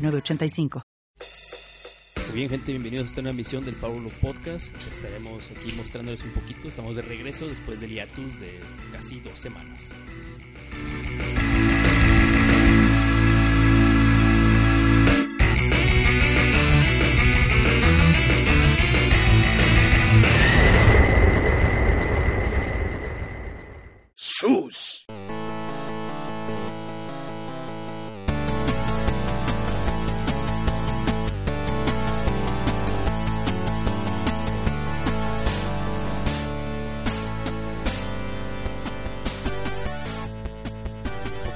906985. Muy bien, gente, bienvenidos a esta nueva emisión del Pablo Podcast. Estaremos aquí mostrándoles un poquito. Estamos de regreso después del hiatus de casi dos semanas. sus.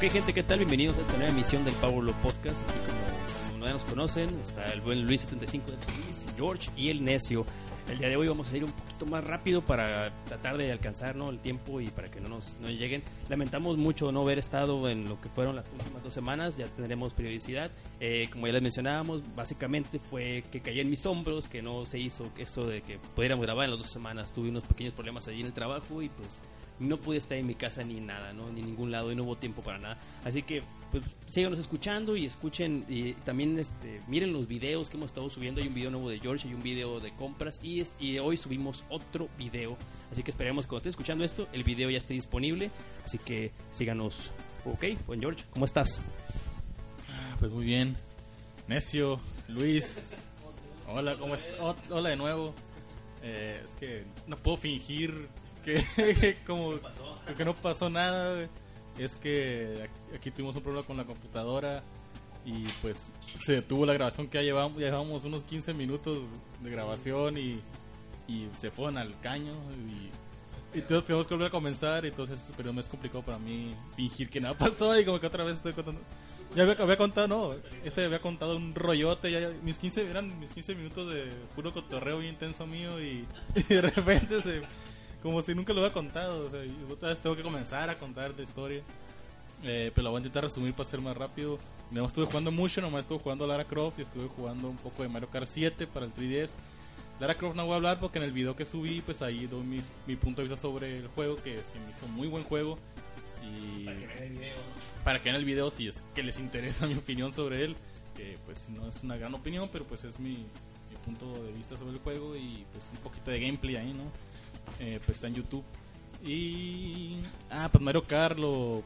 Ok, gente, ¿qué tal? Bienvenidos a esta nueva emisión del Pablo Podcast. Aquí, como, como ya nos conocen, está el buen Luis75 de Luis, George y el Necio. El día de hoy vamos a ir un poquito más rápido para tratar de alcanzar ¿no? el tiempo y para que no nos no lleguen. Lamentamos mucho no haber estado en lo que fueron las últimas dos semanas, ya tendremos periodicidad. Eh, como ya les mencionábamos, básicamente fue que caí en mis hombros, que no se hizo eso de que pudiéramos grabar en las dos semanas. Tuve unos pequeños problemas allí en el trabajo y pues no pude estar en mi casa ni nada, ¿no? Ni ningún lado y no hubo tiempo para nada. Así que, pues, síganos escuchando y escuchen y también, este, miren los videos que hemos estado subiendo. Hay un video nuevo de George, hay un video de compras y, hoy subimos otro video. Así que esperemos que cuando esté escuchando esto, el video ya esté disponible. Así que síganos. Ok, buen George, ¿cómo estás? Pues muy bien. Necio, Luis. Hola, ¿cómo estás? hola de nuevo. Eh, es que no puedo fingir que, que como que no pasó nada. güey. Es que aquí- tuvimos un problema con la computadora y pues se detuvo la grabación que ya llevamos, ya llevamos unos 15 minutos de grabación y, y se fueron al caño y, y entonces tenemos que volver a comenzar entonces pero me es complicado para mí fingir que nada pasó y como que otra vez estoy contando ya había, había contado, no, este había contado un rollote, ya, ya- mis 15, eran mis 15 minutos de puro cotorreo bien intenso mío y, y de repente se, como si nunca lo había contado, o sea, y otra vez tengo que comenzar a contar la historia. Eh, pero la voy a intentar resumir para ser más rápido. No estuve jugando mucho, nomás estuve jugando Lara Croft y estuve jugando un poco de Mario Kart 7 para el 3DS. Lara Croft no voy a hablar porque en el video que subí, pues ahí doy mis- mi punto de vista sobre el juego, que se me hizo muy buen juego. Y para que vean el video si es que les interesa mi opinión sobre él. Que pues no es una gran opinión, pero pues es mi, mi punto de vista sobre el juego y pues un poquito de gameplay ahí, ¿no? Eh, pues está en YouTube. Y... Ah, pues Mario Kart lo,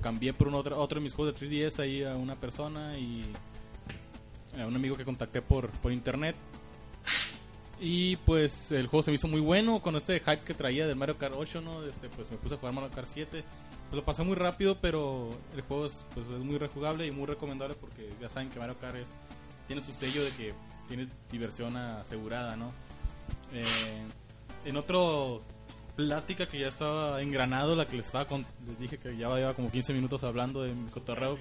cambié por un otro, otro de mis juegos de 3DS ahí a una persona y a un amigo que contacté por, por internet. Y pues el juego se me hizo muy bueno con este hype que traía del Mario Kart 8, ¿no? Este, pues me puse a jugar Mario Kart 7. Pues lo pasé muy rápido, pero el juego es, pues, es muy rejugable y muy recomendable porque ya saben que Mario Kart es, tiene su sello de que tiene diversión asegurada, ¿no? Eh, en otro plática que ya estaba engranado, la que les estaba con- les dije que ya llevaba como 15 minutos hablando de mi cotorreo.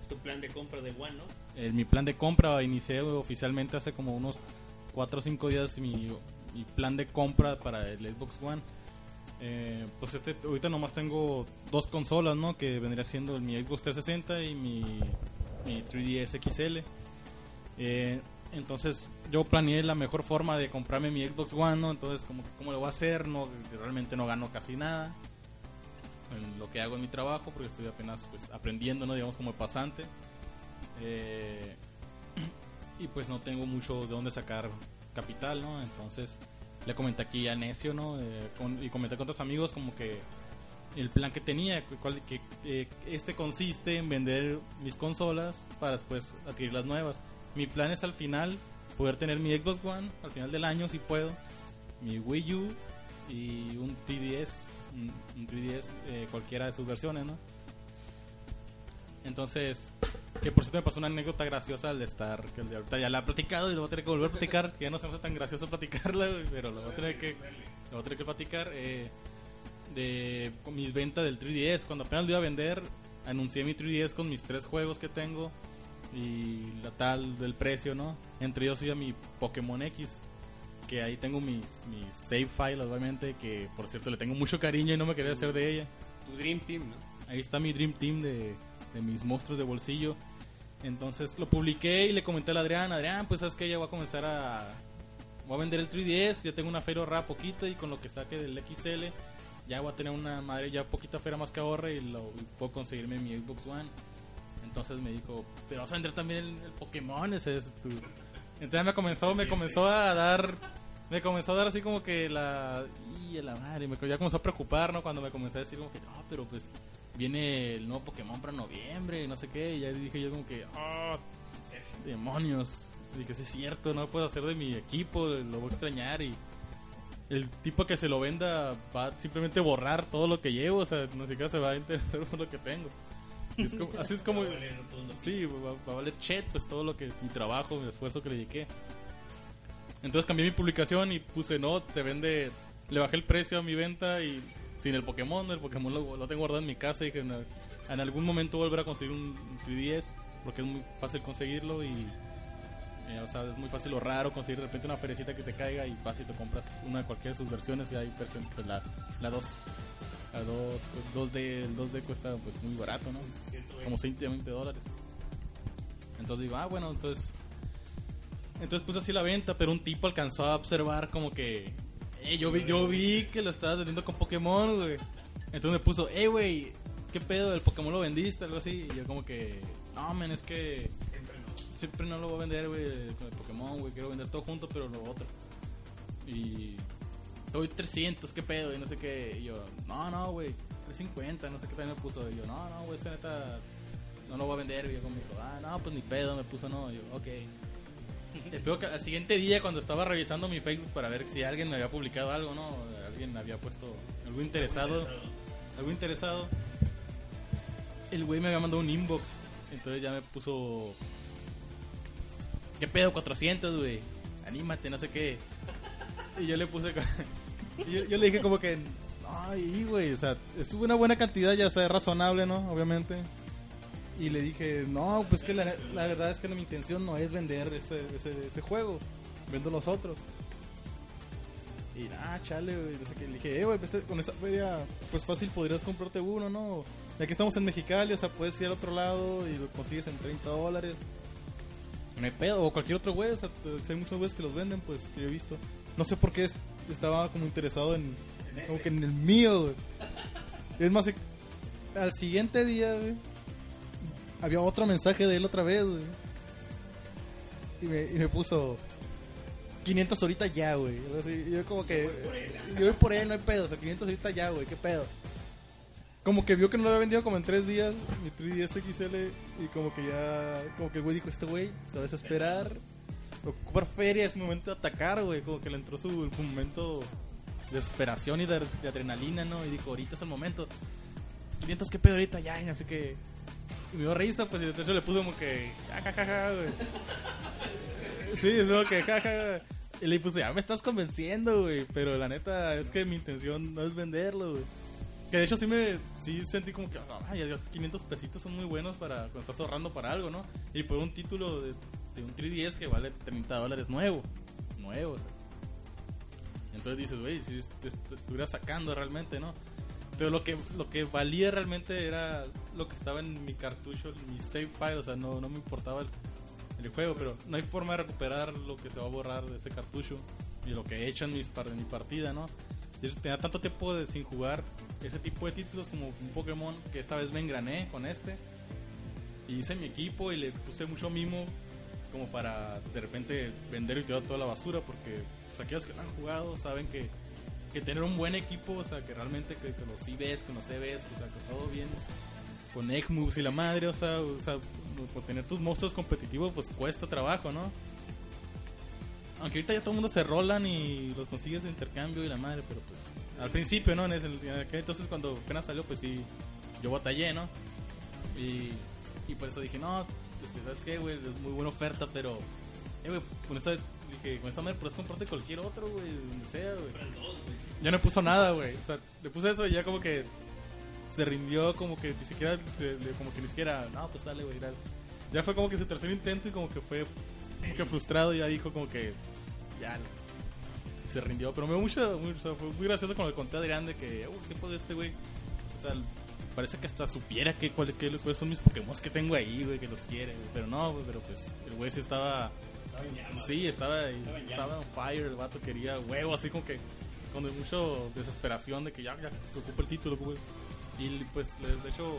Es tu plan de compra de One, ¿no? Eh, mi plan de compra inicié oficialmente hace como unos 4 o 5 días mi, mi plan de compra para el Xbox One. Eh, pues este, ahorita nomás tengo dos consolas, ¿no? Que vendría siendo mi Xbox 360 y mi, mi 3DS XL. Eh, entonces yo planeé la mejor forma de comprarme mi Xbox One, ¿no? Entonces como cómo lo voy a hacer, no realmente no gano casi nada en lo que hago en mi trabajo porque estoy apenas pues aprendiendo, ¿no? Digamos como pasante. Eh, y pues no tengo mucho de dónde sacar capital, ¿no? Entonces le comenté aquí a Necio, ¿no? Eh, y comenté con otros amigos como que el plan que tenía, cuál- que, eh, este consiste en vender mis consolas para después adquirir las nuevas. Mi plan es al final poder tener mi Xbox One, al final del año si puedo, mi Wii U y un 3DS, un, un 3DS, eh, cualquiera de sus versiones, ¿no? Entonces, que por cierto me pasó una anécdota graciosa al estar, que el de ahorita ya la he platicado y lo voy a tener que volver a platicar, que ya no se me hace tan gracioso platicarla, pero lo voy a tener que, lo voy a tener que platicar. eh, de mis ventas del 3DS, cuando apenas lo iba a vender, anuncié mi 3DS con mis tres juegos que tengo y la tal del precio, ¿no? Entre ellos iba mi Pokémon X, que ahí tengo mis, mis save files, obviamente, que por cierto le tengo mucho cariño y no me quería hacer de ella. Tu Dream Team, ¿no? Ahí está mi Dream Team de, de mis monstruos de bolsillo. Entonces lo publiqué y le comenté al Adrián, Adrián, pues sabes que ya voy a comenzar a... Voy a vender el 3DS, ya tengo una feria ahorrada poquito y con lo que saque del XL ya voy a tener una madre ya poquita feria más que ahorre y, lo, y puedo conseguirme mi Xbox One. Entonces me dijo, pero vas a vender también el, el Pokémon, ese es tu... Entonces me comenzó, me comenzó a dar, me comenzó a dar así como que la... Y la madre, me ya comenzó a preocupar, ¿no? Cuando me comencé a decir como que, no, pero pues viene el nuevo Pokémon para noviembre, y no sé qué, y ya dije yo como que, ah, demonios. Dije, sí es cierto, no puedo hacer de mi equipo, lo voy a extrañar y el tipo que se lo venda va a simplemente borrar todo lo que llevo, o sea, no siquiera se va a interesar por lo que tengo. Es como- así es como... Sí, va, va a valer chet, pues todo lo que... Mi trabajo, mi esfuerzo que le dediqué. Entonces cambié mi publicación y puse, no, se vende... Le bajé el precio a mi venta y sin el Pokémon, el Pokémon lo, lo tengo guardado en mi casa y que en, en algún momento volver a conseguir un, un 3DS porque es muy fácil conseguirlo y... eh, o sea, es muy fácil o raro conseguir de repente una perecita que te caiga y vas y te compras una de cualquiera de sus versiones y hay versión, pues la, la 2 la 2 2D el 2D cuesta pues muy barato no como 120 dólares. Entonces digo ah bueno entonces entonces puse así la venta pero un tipo alcanzó a observar como que eh, yo vi yo vi que lo estabas vendiendo con Pokémon güey entonces me puso eh güey qué pedo el Pokémon lo vendiste algo así. Y yo como que no men es que siempre no. lo voy a vender güey con el Pokémon güey quiero vender todo junto pero lo otro y doy 300, qué pedo, y no sé qué. Y yo, no, no, güey, 350, no sé qué también me puso. Y yo, no, no, güey, esta neta no lo voy a vender. Y yo como dijo, ah, no, pues ni pedo, me puso no. Y yo, ok. El peor que al siguiente día, cuando estaba revisando mi Facebook para ver si alguien me había publicado algo, ¿no? Alguien había puesto algo interesado. Algo interesado. El güey me había mandado un inbox. Entonces ya me puso. ¿Qué pedo? 400, güey. Anímate, no sé qué. Y yo le puse. yo le dije como que. Ay, güey. O sea, es una buena cantidad, ya sea razonable, ¿no? Obviamente. Y le dije, no, pues que la, la verdad es que mi intención no es vender ese, ese, juego. Vendo los otros. Y ah, chale, güey. Le dije, eh, güey, pues, con esa feria, pues fácil podrías comprarte uno, ¿no? Ya que estamos en Mexicali, o sea, puedes ir al otro lado y lo consigues en 30 dólares. No hay pedo, o cualquier otro güey, o sea, hay muchos güeyes que los venden, pues, que yo he visto. No sé por qué es- estaba como interesado en, como que en el mío, güey. Es más, al siguiente día, güey, había otro mensaje de él otra vez, güey. Y me, y me puso 500 ahorita ya, güey. Algo así. Y yo como que... Yo voy por él, no hay pedo, o sea, 500 ahorita ya, güey, qué pedo. Como que vio que no lo había vendido como en tres días, mi 3DS XL, y como que ya, como que el güey dijo, este güey se va a desesperar, ocupar feria, es momento de atacar, güey, como que le entró su, su momento desesperación y de, adrenalina, ¿no? Y dijo, ahorita es el momento, 500, ¿qué pedo ahorita? Ya, y sé qué. Y me dio risa, pues, y entonces le puso como que, ja, ja, güey. Sí, es como que, ja, ja. Y le puse, ya me estás convenciendo, güey, pero la neta es que mi intención no es venderlo, güey. Que de hecho sí me sí sentí como que, ay, Dios, 500 pesitos son muy buenos para cuando estás ahorrando para algo, ¿no? Y por un título de, de un 3DS que vale 30 dólares nuevo. Nuevo, o sea. Entonces dices, güey, si est- est- estuviera sacando realmente, ¿no? Pero lo que, lo que valía realmente era lo que estaba en mi cartucho, mi save file, o sea, no, no me importaba el, el juego, pero no hay forma de recuperar lo que se va a borrar de ese cartucho y lo que he hecho en, mis, en mi partida, ¿no? Yo tenía tanto tiempo de, sin jugar ese tipo de títulos como un Pokémon que esta vez me engrané con este. Y hice mi equipo y le puse mucho mimo como para de repente vender y tirar toda la basura porque pues, aquellos que no han jugado saben que, que tener un buen equipo, o sea, que realmente que, que los ves, que los o sea, que todo bien con egg y la madre, o sea, o sea, por tener tus monstruos competitivos pues cuesta trabajo, ¿no? Aunque ahorita ya todo el mundo se rolan y los consigues de intercambio y la madre, pero pues al principio, ¿no? En ese, en aquel entonces cuando apenas salió, pues sí, yo batallé, ¿no? Y, y por eso dije, no, este, ¿sabes qué, güey? Es muy buena oferta, pero, eh, güey, con esta, dije, con esta madre puedes comprarte cualquier otro, güey, donde sea, güey. Ya no puso nada, güey. O sea, le puse eso y ya como que se rindió, como que ni siquiera, se- como que ni siquiera, no, pues sale, güey, ya fue como que su tercer intento y como que fue como que frustrado y ya dijo como que ya se rindió. Pero me dio mucho, muy, o sea, fue muy gracioso cuando le conté a Adrián de que, uh, ¿qué fue de este güey? O sea, parece que hasta supiera que, cuáles son mis Pokémon que tengo ahí, güey, que los quiere, güey. Pero no, güey, pero pues el güey sí estaba... Sí, estaba, estaba on fire, el vato quería huevo, así como que con mucho desesperación de que ya, ya, que ocupe el título, Y pues, de hecho,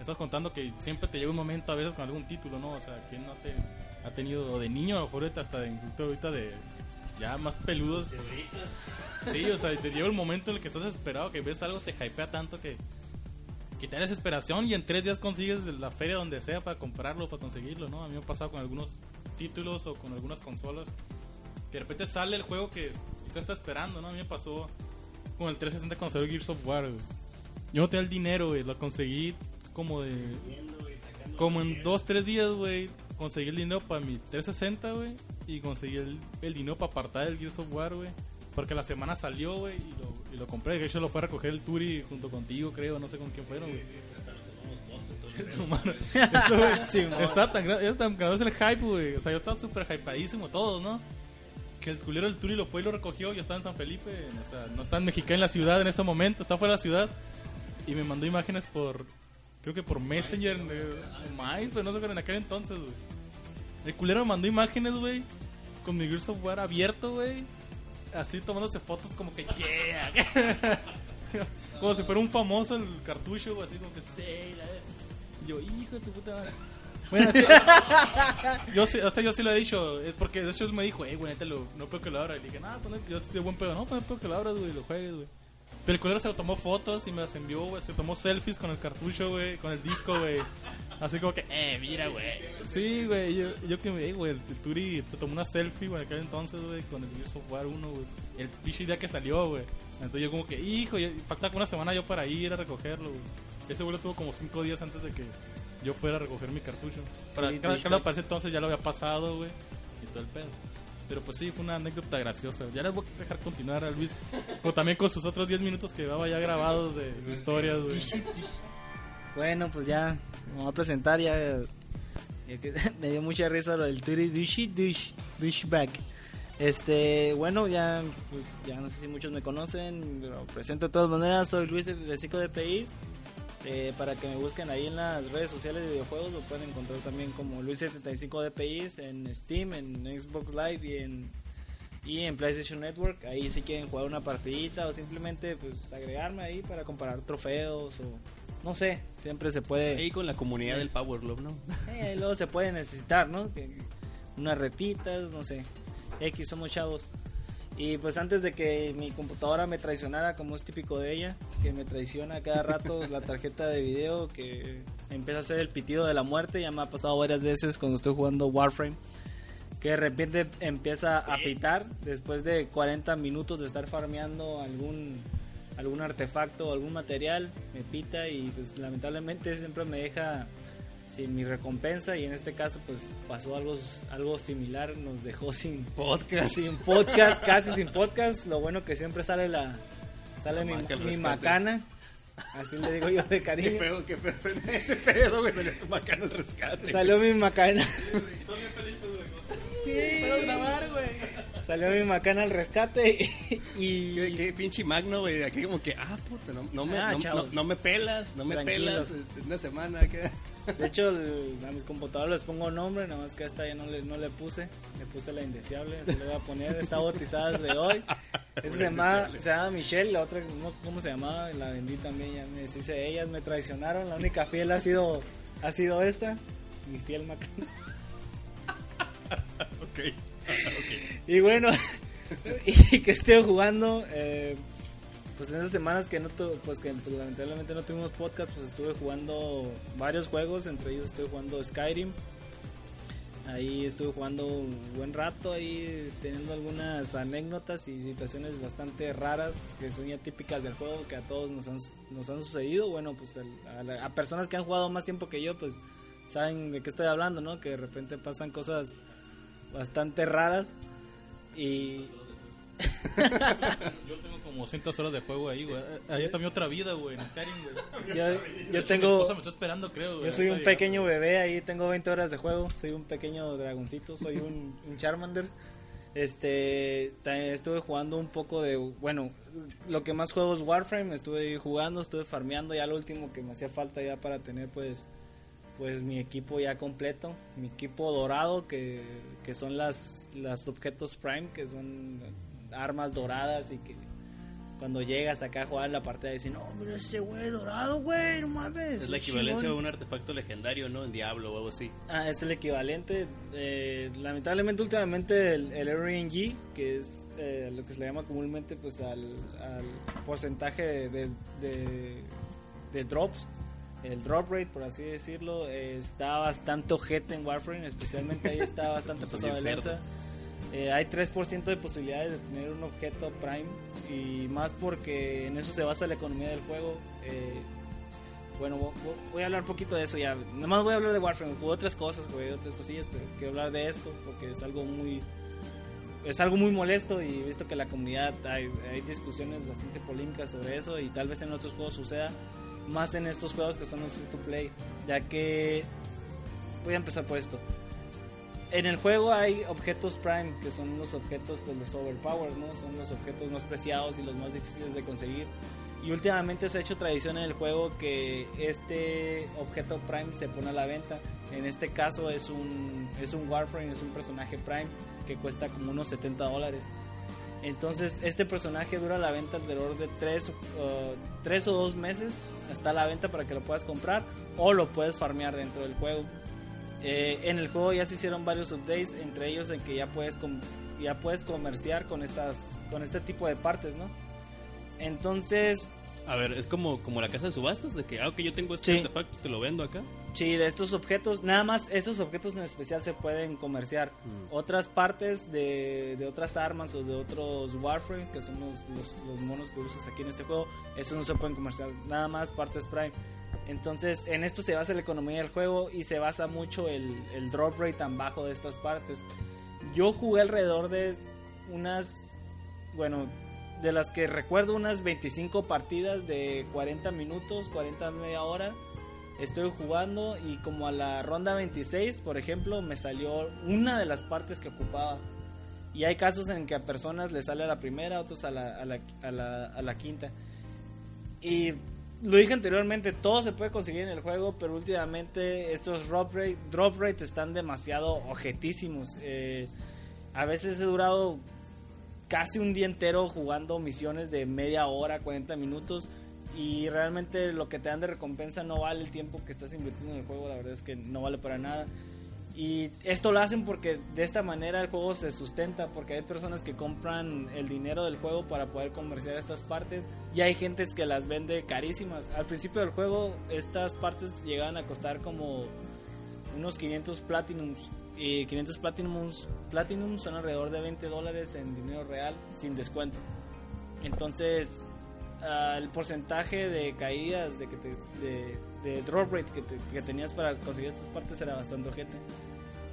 estás contando que siempre te llega un momento a veces con algún título, ¿no? O sea, que no te ha tenido de niño, a lo mejor hasta de adulto, ahorita de ya más peludos. Sí, o sea, te llega el momento en el que estás desesperado, que ves algo, te hypea tanto que, da desesperación y en tres días consigues la feria donde sea para comprarlo, para conseguirlo, ¿no? A mí me ha pasado con algunos títulos o con algunas consolas. Que de repente sale el juego que quizás está esperando, ¿no? A mí me pasó con el 360 cuando salió Gears of War, güey. Yo no tenía el dinero, güey. Lo conseguí como de... Como en dos, tres días, güey. Conseguí el dinero para mi 360, güey. Y conseguí el, el dinero para apartar el Gears of War, güey. Porque la semana salió, güey, y lo, y lo compré. De hecho, lo fue a recoger el Turi junto contigo, creo. No sé con quién fueron, güey. Estaba tan, era tan grande el hype, güey. O sea, yo estaba súper hypadísimo, todos, ¿no? Que el culero del Turi lo fue y lo recogió. Yo estaba en San Felipe, o sea, no estaba en Mexicali, en la ciudad en ese momento, estaba fuera de la ciudad. Y me mandó imágenes por, creo que por Messenger, eh, o pero no sé, en aquel entonces, güey. El culero me mandó imágenes, güey, con mi Gears of War abierto, güey. Así tomándose fotos como que, yeah. como si fuera un famoso el cartucho, güey, así como que, sí, la- yo, hijo de tu puta madre. Bueno, así- yo sí, hasta yo sí lo he dicho, es porque de hecho él me dijo, eh, güey, neta, lo- no puedo que lo abra. Y le dije, no, pues, yo soy de buen pedo, no, pues puedo que lo abras, güey, y lo juegues, güey. Pero el culero se tomó fotos y me las envió, güey, se tomó selfies con el cartucho, güey, con el disco, güey. Así como que, eh, mira, güey. Sí, güey, yo, yo que me, güey, el Turi te tomó una selfie, güey, aquel entonces, güey, con el Gears of War 1, güey. El pinche día que salió, güey. Entonces yo como que, hijo, como una semana yo para ir a recogerlo, güey. Ese güey lo tuvo como cinco días antes de que yo fuera a recoger mi cartucho. Para Sí, claro, para ese entonces ya lo había pasado, güey. Y todo el pedo. Pero pues sí, fue una anécdota graciosa. Ya les voy a dejar continuar a Luis. Como también con sus otros 10 minutos que llevaba ya grabados de sus historias, güey. Bueno, pues ya me voy a presentar ya. ya que me dio mucha risa lo del Turi Dushi Dush Dushback. Este, bueno, ya pues, ya no sé si muchos me conocen, pero presento de todas maneras, soy Luis de 5 de PIs. Eh, para que me busquen ahí en las redes sociales de videojuegos, lo pueden encontrar también como Luis75 DPIs en Steam, en Xbox Live y en, y en PlayStation Network. Ahí si quieren jugar una partidita o simplemente pues agregarme ahí para comparar trofeos o no sé, siempre se puede. Ahí con la comunidad del Power Glove, ¿no? Eh, luego se puede necesitar, ¿no? Unas retitas, no sé. X, somos chavos. Y pues antes de que mi computadora me traicionara, como es típico de ella, que me traiciona cada rato la tarjeta de video, que empieza a hacer el pitido de la muerte, ya me ha pasado varias veces cuando estoy jugando Warframe, que de repente empieza a pitar después de 40 minutos de estar farmeando algún algún artefacto o algún material, me pita y pues lamentablemente siempre me deja sin mi recompensa y en este caso pues pasó algo algo similar, nos dejó sin Podcast. sin podcast, casi sin podcast, lo bueno que siempre sale la sale mi, mi macana, así le digo yo de Qué cariño. feo, qué feo ese pedo, güey. Salió tu macana al rescate. Salió mi macana. Puedo grabar, güey. Salió mi macana al rescate y, Qué, qué pinche magno, güey. Aquí como que, ah, puta, no, no me, Ah, no, no- no me pelas, no me Tranquilos. pelas. eh, Una semana que... De hecho, el- a mis computadoras les pongo nombre, nada más que a esta ya no le, no le puse. Le puse la indeseable, así le voy a poner. Está bautizada desde hoy. Esta se llama, se llama Michelle, la otra, no, ¿cómo se llamaba? La vendí también, ya me deshice. Ellas me traicionaron, la única fiel ha sido, ha sido esta, mi fiel macana. ok. Y bueno, y que estoy jugando, eh, pues en esas semanas que no tu- pues que pues, lamentablemente no tuvimos podcast, pues estuve jugando varios juegos, entre ellos estoy jugando Skyrim. Ahí estuve jugando un buen rato, ahí teniendo algunas anécdotas y situaciones bastante raras que son ya típicas del juego, que a todos nos han, nos han sucedido. Bueno, pues a, la- a personas que han jugado más tiempo que yo, pues saben de qué estoy hablando, ¿no? Que de repente pasan cosas bastante raras y como 200 horas de juego ahí, güey. Ahí está mi otra vida, güey, en Skyrim, güey. Yo, yo Mi tengo. esposa me está esperando, creo, güey. Yo soy un pequeño bebé, ahí tengo 20 horas de juego, soy un pequeño dragoncito, soy un, un Charmander. Este, estuve jugando un poco de, bueno, lo que más juego es Warframe, estuve jugando, estuve farmeando, ya lo último que me hacía falta ya para tener pues pues mi equipo ya completo, mi equipo dorado que, que son las las objetos Prime, que son armas doradas y que cuando llegas acá a jugar la partida dicen, "No, mira ese güey dorado, güey, no mames." Es la equivalencia chingón". a un artefacto legendario, ¿no? En Diablo o algo así. Ah, es el equivalente. eh, lamentablemente, últimamente el, el RNG, que es eh, lo que se le llama comúnmente pues al, al porcentaje de, de, de- de drops, el drop rate, por así decirlo, eh, está bastante ojete en Warframe, especialmente ahí está bastante pasado de lanza. Eh, hay 3% de posibilidades de tener un objeto Prime y más porque en eso se basa la economía del juego. eh, bueno, vo- vo- voy a hablar un poquito de eso ya. Nada más voy a hablar de Warframe. Jugué otras cosas, güey, otras cosillas, pero quiero hablar de esto porque es algo muy. Es algo muy molesto y he visto que la comunidad hay, hay discusiones bastante polémicas sobre eso y tal vez en otros juegos suceda. Más en estos juegos que son los free to play. Ya que. Voy a empezar por esto. En el juego hay objetos Prime, que son los objetos, pues los overpowers, ¿no? Son los objetos más preciados y los más difíciles de conseguir. Y últimamente se ha hecho tradición en el juego que este objeto Prime se pone a la venta. En este caso es un, es un Warframe, es un personaje Prime que cuesta como unos 70 dólares. Entonces este personaje dura la venta alrededor de 3 tres o 2 meses. Está a la venta para que lo puedas comprar o lo puedes farmear dentro del juego. Eh, en el juego ya se hicieron varios updates, entre ellos en que ya puedes ya puedes comerciar con estas con este tipo de partes, ¿no? Entonces, A ver, es como, como la casa de subastas, de que, ah, ok, yo tengo este Sí. artefacto, te lo vendo acá. sí, de estos objetos, nada más estos objetos en especial se pueden comerciar. Mm. Otras partes de, de otras armas o de otros Warframes, que son los, los, los monos que usas aquí en este juego, esos no se pueden comerciar, nada más partes Prime. Entonces, en esto se basa la economía del juego y se basa mucho el, el drop rate tan bajo de estas partes. Yo jugué alrededor de unas, bueno, de las que recuerdo unas 25 partidas de 40 minutos, 40 media hora. Estoy jugando y como a la ronda 26, por ejemplo, me salió una de las partes que ocupaba. Y hay casos en que a personas les sale a la primera, otros a la, a la, a la, a la quinta. Y lo dije anteriormente, todo se puede conseguir en el juego, pero últimamente estos drop rate, drop rate están demasiado objetísimos. Eh, a veces he durado casi un día entero jugando misiones de media hora, 40 minutos. Y realmente lo que te dan de recompensa no vale el tiempo que estás invirtiendo en el juego. La verdad es que no vale para nada. Y esto lo hacen porque de esta manera el juego se sustenta, porque hay personas que compran el dinero del juego para poder comerciar estas partes y hay gentes que las vende carísimas. Al principio del juego estas partes llegaban a costar como unos 500 platinums y 500 platinums, platinums son alrededor de 20 dólares en dinero real sin descuento. Entonces ah, el porcentaje de caídas de que te, de drop rate que, te- que tenías para conseguir estas partes era bastante ojete.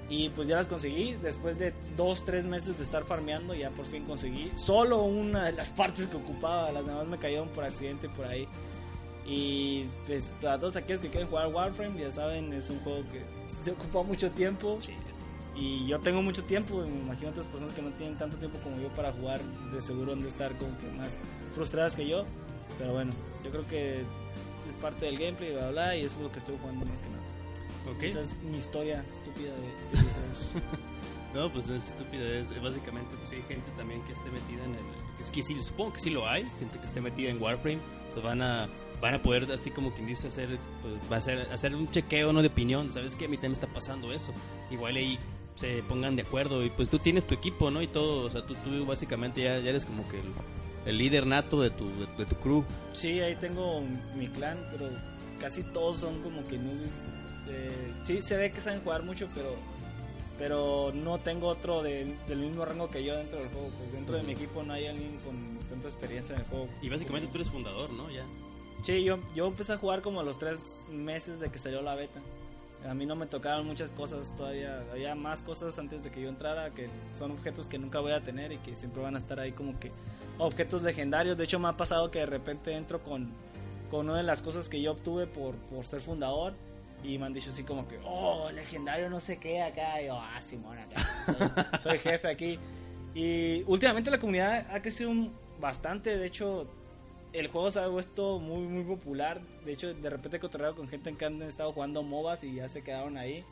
Y pues ya las conseguí. Después de dos, tres meses de estar farmeando, ya por fin conseguí solo una de las partes que ocupaba. Las demás me cayeron por accidente por ahí. Y pues para todos aquellos que quieren jugar Warframe, ya saben, es un juego que se ocupa mucho tiempo. Y yo tengo mucho tiempo, y me imagino otras personas que no tienen tanto tiempo como yo para jugar, de seguro han de estar como que más frustradas que yo. Pero bueno, yo creo que es parte del gameplay, bla, bla, bla, y eso es lo que estoy jugando más que nada. Ok. Esa es mi historia estúpida de, de. No, pues es estupidez. Eh, Básicamente, pues hay gente también que esté metida en el. Es que sí, supongo que sí lo hay. Gente que esté metida en Warframe. Pues van a, van a poder, así como quien dice, hacer, pues, va a hacer, hacer un chequeo, no de opinión. ¿Sabes qué? A mí también está pasando eso. Igual ahí se pongan de acuerdo. Y pues tú tienes tu equipo, ¿no? Y todo. O sea, tú, tú básicamente ya, ya eres como que el, el líder nato de tu, de, de tu crew. sí, ahí tengo mi clan, pero casi todos son como que nubes. Eh, sí, se ve que saben jugar mucho, pero pero no tengo otro de- del mismo rango que yo dentro del juego. Pues dentro de mi equipo no hay alguien con tanta experiencia en el juego. Y básicamente tú eres fundador, ¿no? Ya. Sí, yo, yo empecé a jugar como a los tres meses de que salió la beta. A mí no me tocaron muchas cosas todavía, había más cosas antes de que yo entrara que son objetos que nunca voy a tener y que siempre van a estar ahí como que objetos legendarios. De hecho me ha pasado que de repente entro con, con una de las cosas que yo obtuve por, por ser fundador y me han dicho así como que, oh, legendario no sé qué acá. Yo, ah, Simón, acá. Soy, jefe aquí. Y últimamente la comunidad ha crecido bastante. De hecho, el juego se ha puesto muy, muy popular. De hecho, de repente he cotorreado con gente que han estado jugando MOBAs y ya se quedaron ahí.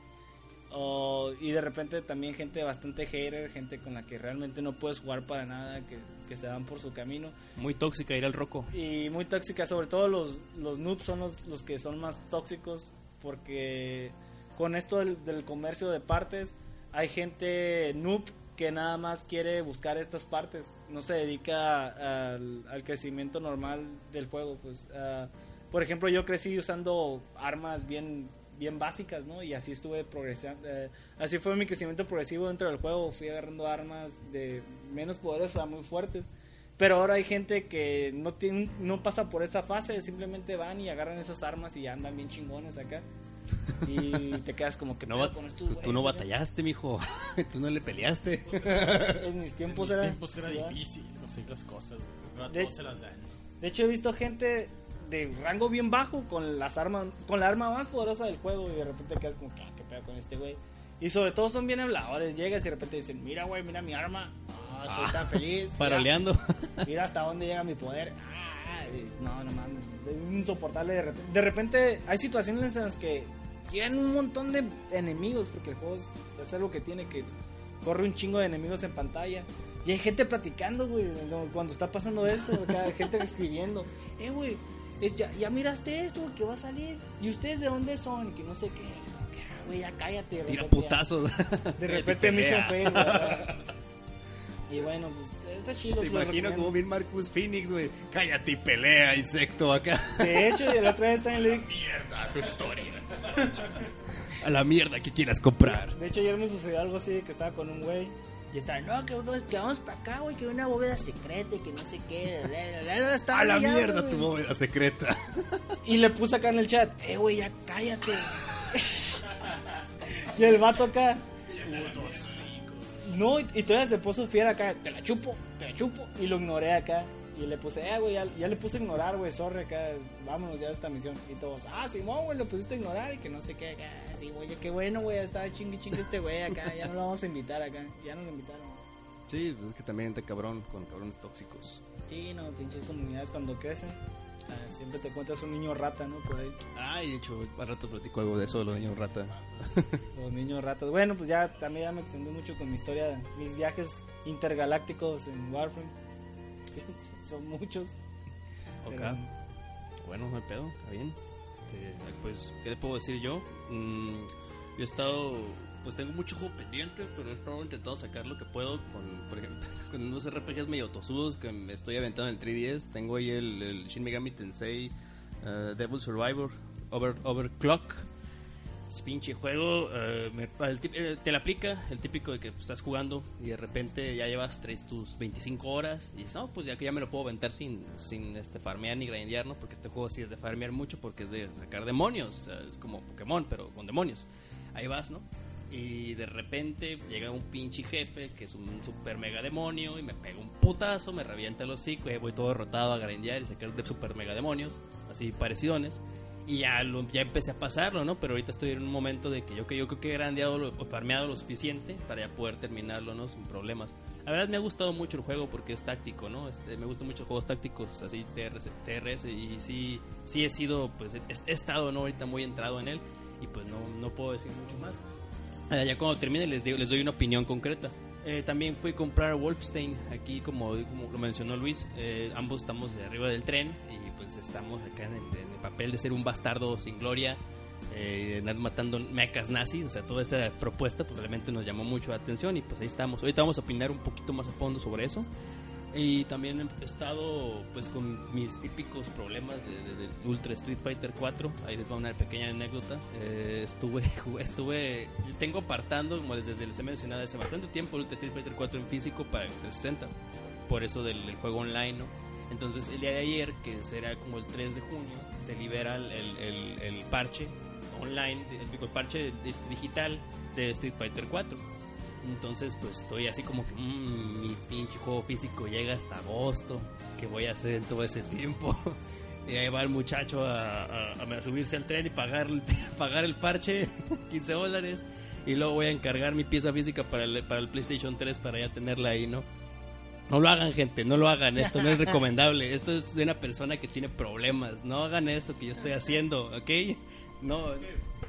Y de repente también gente bastante hater, gente con la que realmente no puedes jugar para nada, que, que se van por su camino Muy tóxica ir al roco. y muy tóxica, sobre todo los, los noobs son los, los que son más tóxicos porque con esto del, del comercio de partes hay gente noob que nada más quiere buscar estas partes, no se dedica al, crecimiento normal del juego. Pues, ah, por ejemplo, yo crecí usando armas bien bien básicas, ¿no? Y así estuve progresando. eh, así fue mi crecimiento progresivo dentro del juego. Fui agarrando armas de menos poderosas a muy fuertes. Pero ahora hay gente que no tiene, no pasa por esa fase, simplemente van y agarran esas armas y andan bien chingones acá. Y te quedas como que No con estos tú, tú no acá? batallaste, mijo. tú no le peleaste. En mis En tiempos mis era, tiempos era ¿verdad? difícil conseguir las cosas. De- todos se las dan. De hecho he visto gente de rango bien bajo con las armas, con la arma más poderosa del juego y de repente quedas como que, ah, qué pedo con este güey. Y sobre todo son bien habladores, llegas y de repente dicen, mira güey, mira mi arma, ah, soy tan feliz. mira, Paroleando. Mira hasta dónde llega mi poder. Ah, no, no mames. Es insoportable de repente. De repente hay situaciones en las que llegan un montón de enemigos. Porque el juego es, algo que tiene que corre un chingo de enemigos en pantalla. Y hay gente platicando, güey, cuando está pasando esto. acá, hay gente escribiendo. Eh, güey, ya, ya miraste esto que va a salir. ¿Y ustedes de dónde son? Que no sé qué. Ah, güey, ya cállate. Tira repente putazos. De repente Mission Fail. Y bueno, pues está chido. Te imagino como bien Marcus Phoenix, güey. Cállate y pelea, insecto, acá. De hecho, y la otra vez también le dije, Mierda, tu historia. A la mierda que quieras comprar. de hecho ayer me sucedió algo así, que estaba con un güey y estaba, no, que, vamos- que vamos para acá, güey, que hay una bóveda secreta y que no sé qué, bla, bla, bla, estaba A la mierda tu bóveda secreta. Y le puse acá en el chat, eh, güey, ya cállate. y el vato acá, no, y, todavía se puso fiel acá, te la chupo, te la chupo, y lo ignoré acá. Y le puse, eh, güey, ya, ya le puse a ignorar, güey, sorry acá, vámonos ya a esta misión. Y todos, ah, Simón, güey, lo pusiste a ignorar y que no sé qué acá. Sí, güey, qué bueno, güey, ya estaba chingue chingue este güey acá, ya no lo vamos a invitar acá, ya no lo invitaron. Sí, pues es que también te cabrón con cabrones tóxicos. Sí, no, pinches comunidades cuando crecen, siempre te encuentras un niño rata, ¿no? Por ahí, Ay, de hecho, al rato platico algo de eso, de los niños rata. los niños ratas. Bueno, pues ya también ya me extendí mucho con mi historia, mis viajes intergalácticos en Warframe. Son muchos. Ok. Pero- Bueno, no hay pedo, está bien. Este, pues, ¿qué le puedo decir yo? Mm, yo he estado, pues tengo mucho juego pendiente, pero he estado intentando sacar lo que puedo con, por ejemplo, con unos RPGs medio tosudos que me estoy aventando en el 3DS. Tengo ahí el, Shin Megami Tensei uh, Devil Survivor Over, Overclock. Ese pinche juego eh, te la aplica el típico de que estás jugando y de repente ya llevas tres, tus 25 horas y dices, no, pues ya que ya me lo puedo aventar sin, sin este, farmear ni grindear, ¿no? Porque este juego sí es de farmear mucho porque es de sacar demonios, es como Pokémon, pero con demonios. Ahí vas, ¿no? Y de repente llega un pinche jefe que es un super mega demonio y me pega un putazo, me revienta el hocico y voy todo derrotado a grindear y sacar de super mega demonios, así parecidones. Y ya, lo, ya empecé a pasarlo, ¿no? Pero ahorita estoy en un momento de que yo, que yo creo que he grandeado o farmeado lo suficiente para ya poder terminarlo, ¿no? Sin problemas. La verdad me ha gustado mucho el juego porque es táctico, ¿no? Este, me gustan mucho juegos tácticos, así TRS, TRS y sí, sí he sido, pues he, he estado, ¿no? Ahorita muy entrado en él y pues no, no puedo decir mucho más. Ya cuando termine les, les doy una opinión concreta. Eh, también fui a comprar Wolfstein, aquí como, como lo mencionó Luis, eh, ambos estamos de arriba del tren y pues estamos acá en el, en el papel de ser un bastardo sin gloria, eh, matando mecas nazis, o sea, toda esa propuesta pues realmente nos llamó mucho la atención y pues ahí estamos. Ahorita vamos a opinar un poquito más a fondo sobre eso. Y también he estado pues con mis típicos problemas de, de- del Ultra Street Fighter 4. Ahí les va una pequeña anécdota. Eh, estuve, estuve, tengo apartando, como desde les he mencionado hace bastante tiempo, el Ultra Street Fighter 4 en físico para el 360. Por eso del, del juego online, ¿no? Entonces el día de ayer, que será como el 3 de junio, se libera el, el- el- el parche online, de- digo, el parche este, digital de Street Fighter 4. Entonces, pues estoy así como que "Mm, mi pinche juego físico llega hasta agosto. ¿Qué voy a hacer en todo ese tiempo? Y ahí va el muchacho a, a- a subirse al tren y pagar, el- pagar el parche, 15 dólares. Y luego voy a encargar mi pieza física para el, para el PlayStation 3 para ya tenerla ahí, ¿no? No lo hagan, gente, no lo hagan. Esto no es recomendable. Esto es de una persona que tiene problemas. No hagan esto que yo estoy haciendo, ¿ok? No,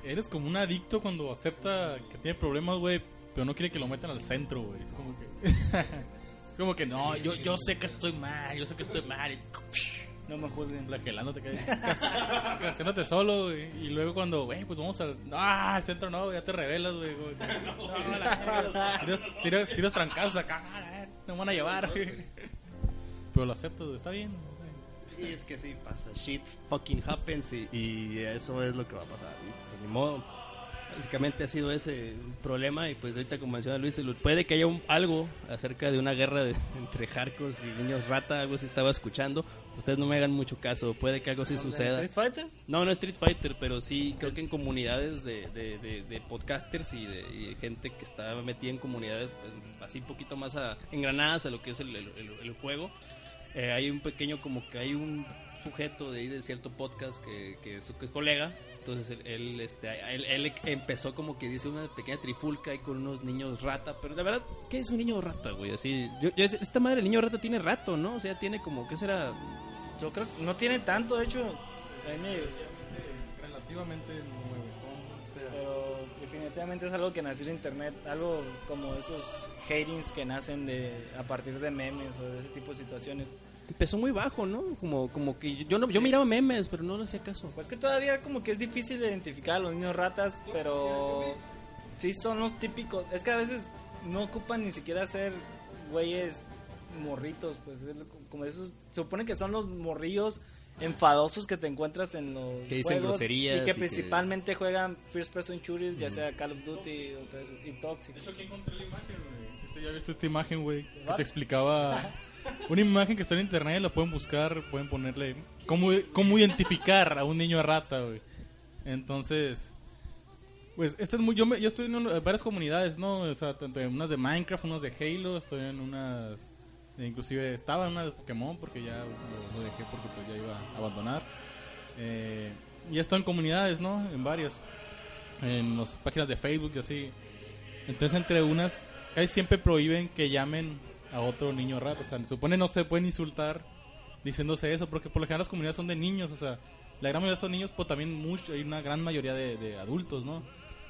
Eres como un adicto cuando acepta que tiene problemas, güey, pero no quiere que lo metan al centro, güey. Es como que. es como que no, yo, yo sé que estoy mal, yo sé que estoy mal. Y No me juzguen. flagelándote, castigándote solo, güey. Y luego cuando, güey, pues vamos al. Ah, al centro no, ya te revelas, güey. que, No, la verga. tiras, tiras, tiras trancazos acá, ah, me van a llevar, güey. Pero lo acepto, güey, está bien. Y es que sí pasa. Shit fucking happens y, y eso es lo que va a pasar. Ni modo. Básicamente ha sido ese el problema y pues ahorita como menciona Luis, puede que haya un- algo acerca de una guerra de- entre Jarcos y niños rata, algo se estaba escuchando. Ustedes no me hagan mucho caso, puede que algo sí suceda. ¿Street Fighter? No, no Street Fighter, pero sí creo que en comunidades de, de, de- de podcasters y de y gente que está metida en comunidades pues, así un poquito más a- engranadas a lo que es el, el- el- el juego. Eh, hay un pequeño, como que hay un sujeto de ahí de cierto podcast que, que es, que es colega. Entonces él, él, este, él, él empezó como que dice una pequeña trifulca ahí con unos niños rata. Pero la verdad, ¿qué es un niño rata, güey? Así, yo, yo- esta madre, el niño rata tiene rato, ¿no? O sea, tiene como, ¿qué será? Yo creo que no tiene tanto, de hecho. Relativamente pero definitivamente es algo que nació en internet. Algo como esos hatings que nacen de a partir de memes o de ese tipo de situaciones. Empezó muy bajo, ¿no? Como, como que yo, no, yo miraba memes, pero no le hacía caso. Pues que todavía como que es difícil de identificar a los niños ratas, pero sí son los típicos. Es que a veces no ocupan ni siquiera ser güeyes morritos, pues es como esos. Se supone que son los morrillos enfadosos que te encuentras en los Que dicen juegos groserías y y que que- principalmente juegan first person shooters, ya sea Call of Duty o todo eso, y Toxic. De hecho, aquí encontré la imagen, güey. Este, ya viste esta imagen, güey, que te explicaba. Una imagen que está en internet, la pueden buscar, pueden ponerle. ¿Cómo, cómo identificar a un niño rata? Entonces. Pues, es muy, yo, me- yo estoy en varias comunidades, ¿no? O sea, tanto en unas de Minecraft, unas de Halo, estoy en unas. Inclusive estaba en una de Pokémon porque ya lo, dejé porque pues ya iba a abandonar. Eh, y he estado en comunidades, ¿no? En varias. En las páginas de Facebook y así. Entonces, entre unas, casi siempre prohíben que llamen a otro niño rata. O sea, se supone no se pueden insultar diciéndose eso, porque por lo general las comunidades son de niños. O sea, la gran mayoría son niños, pero también mucho, hay una gran mayoría de, de adultos, ¿no?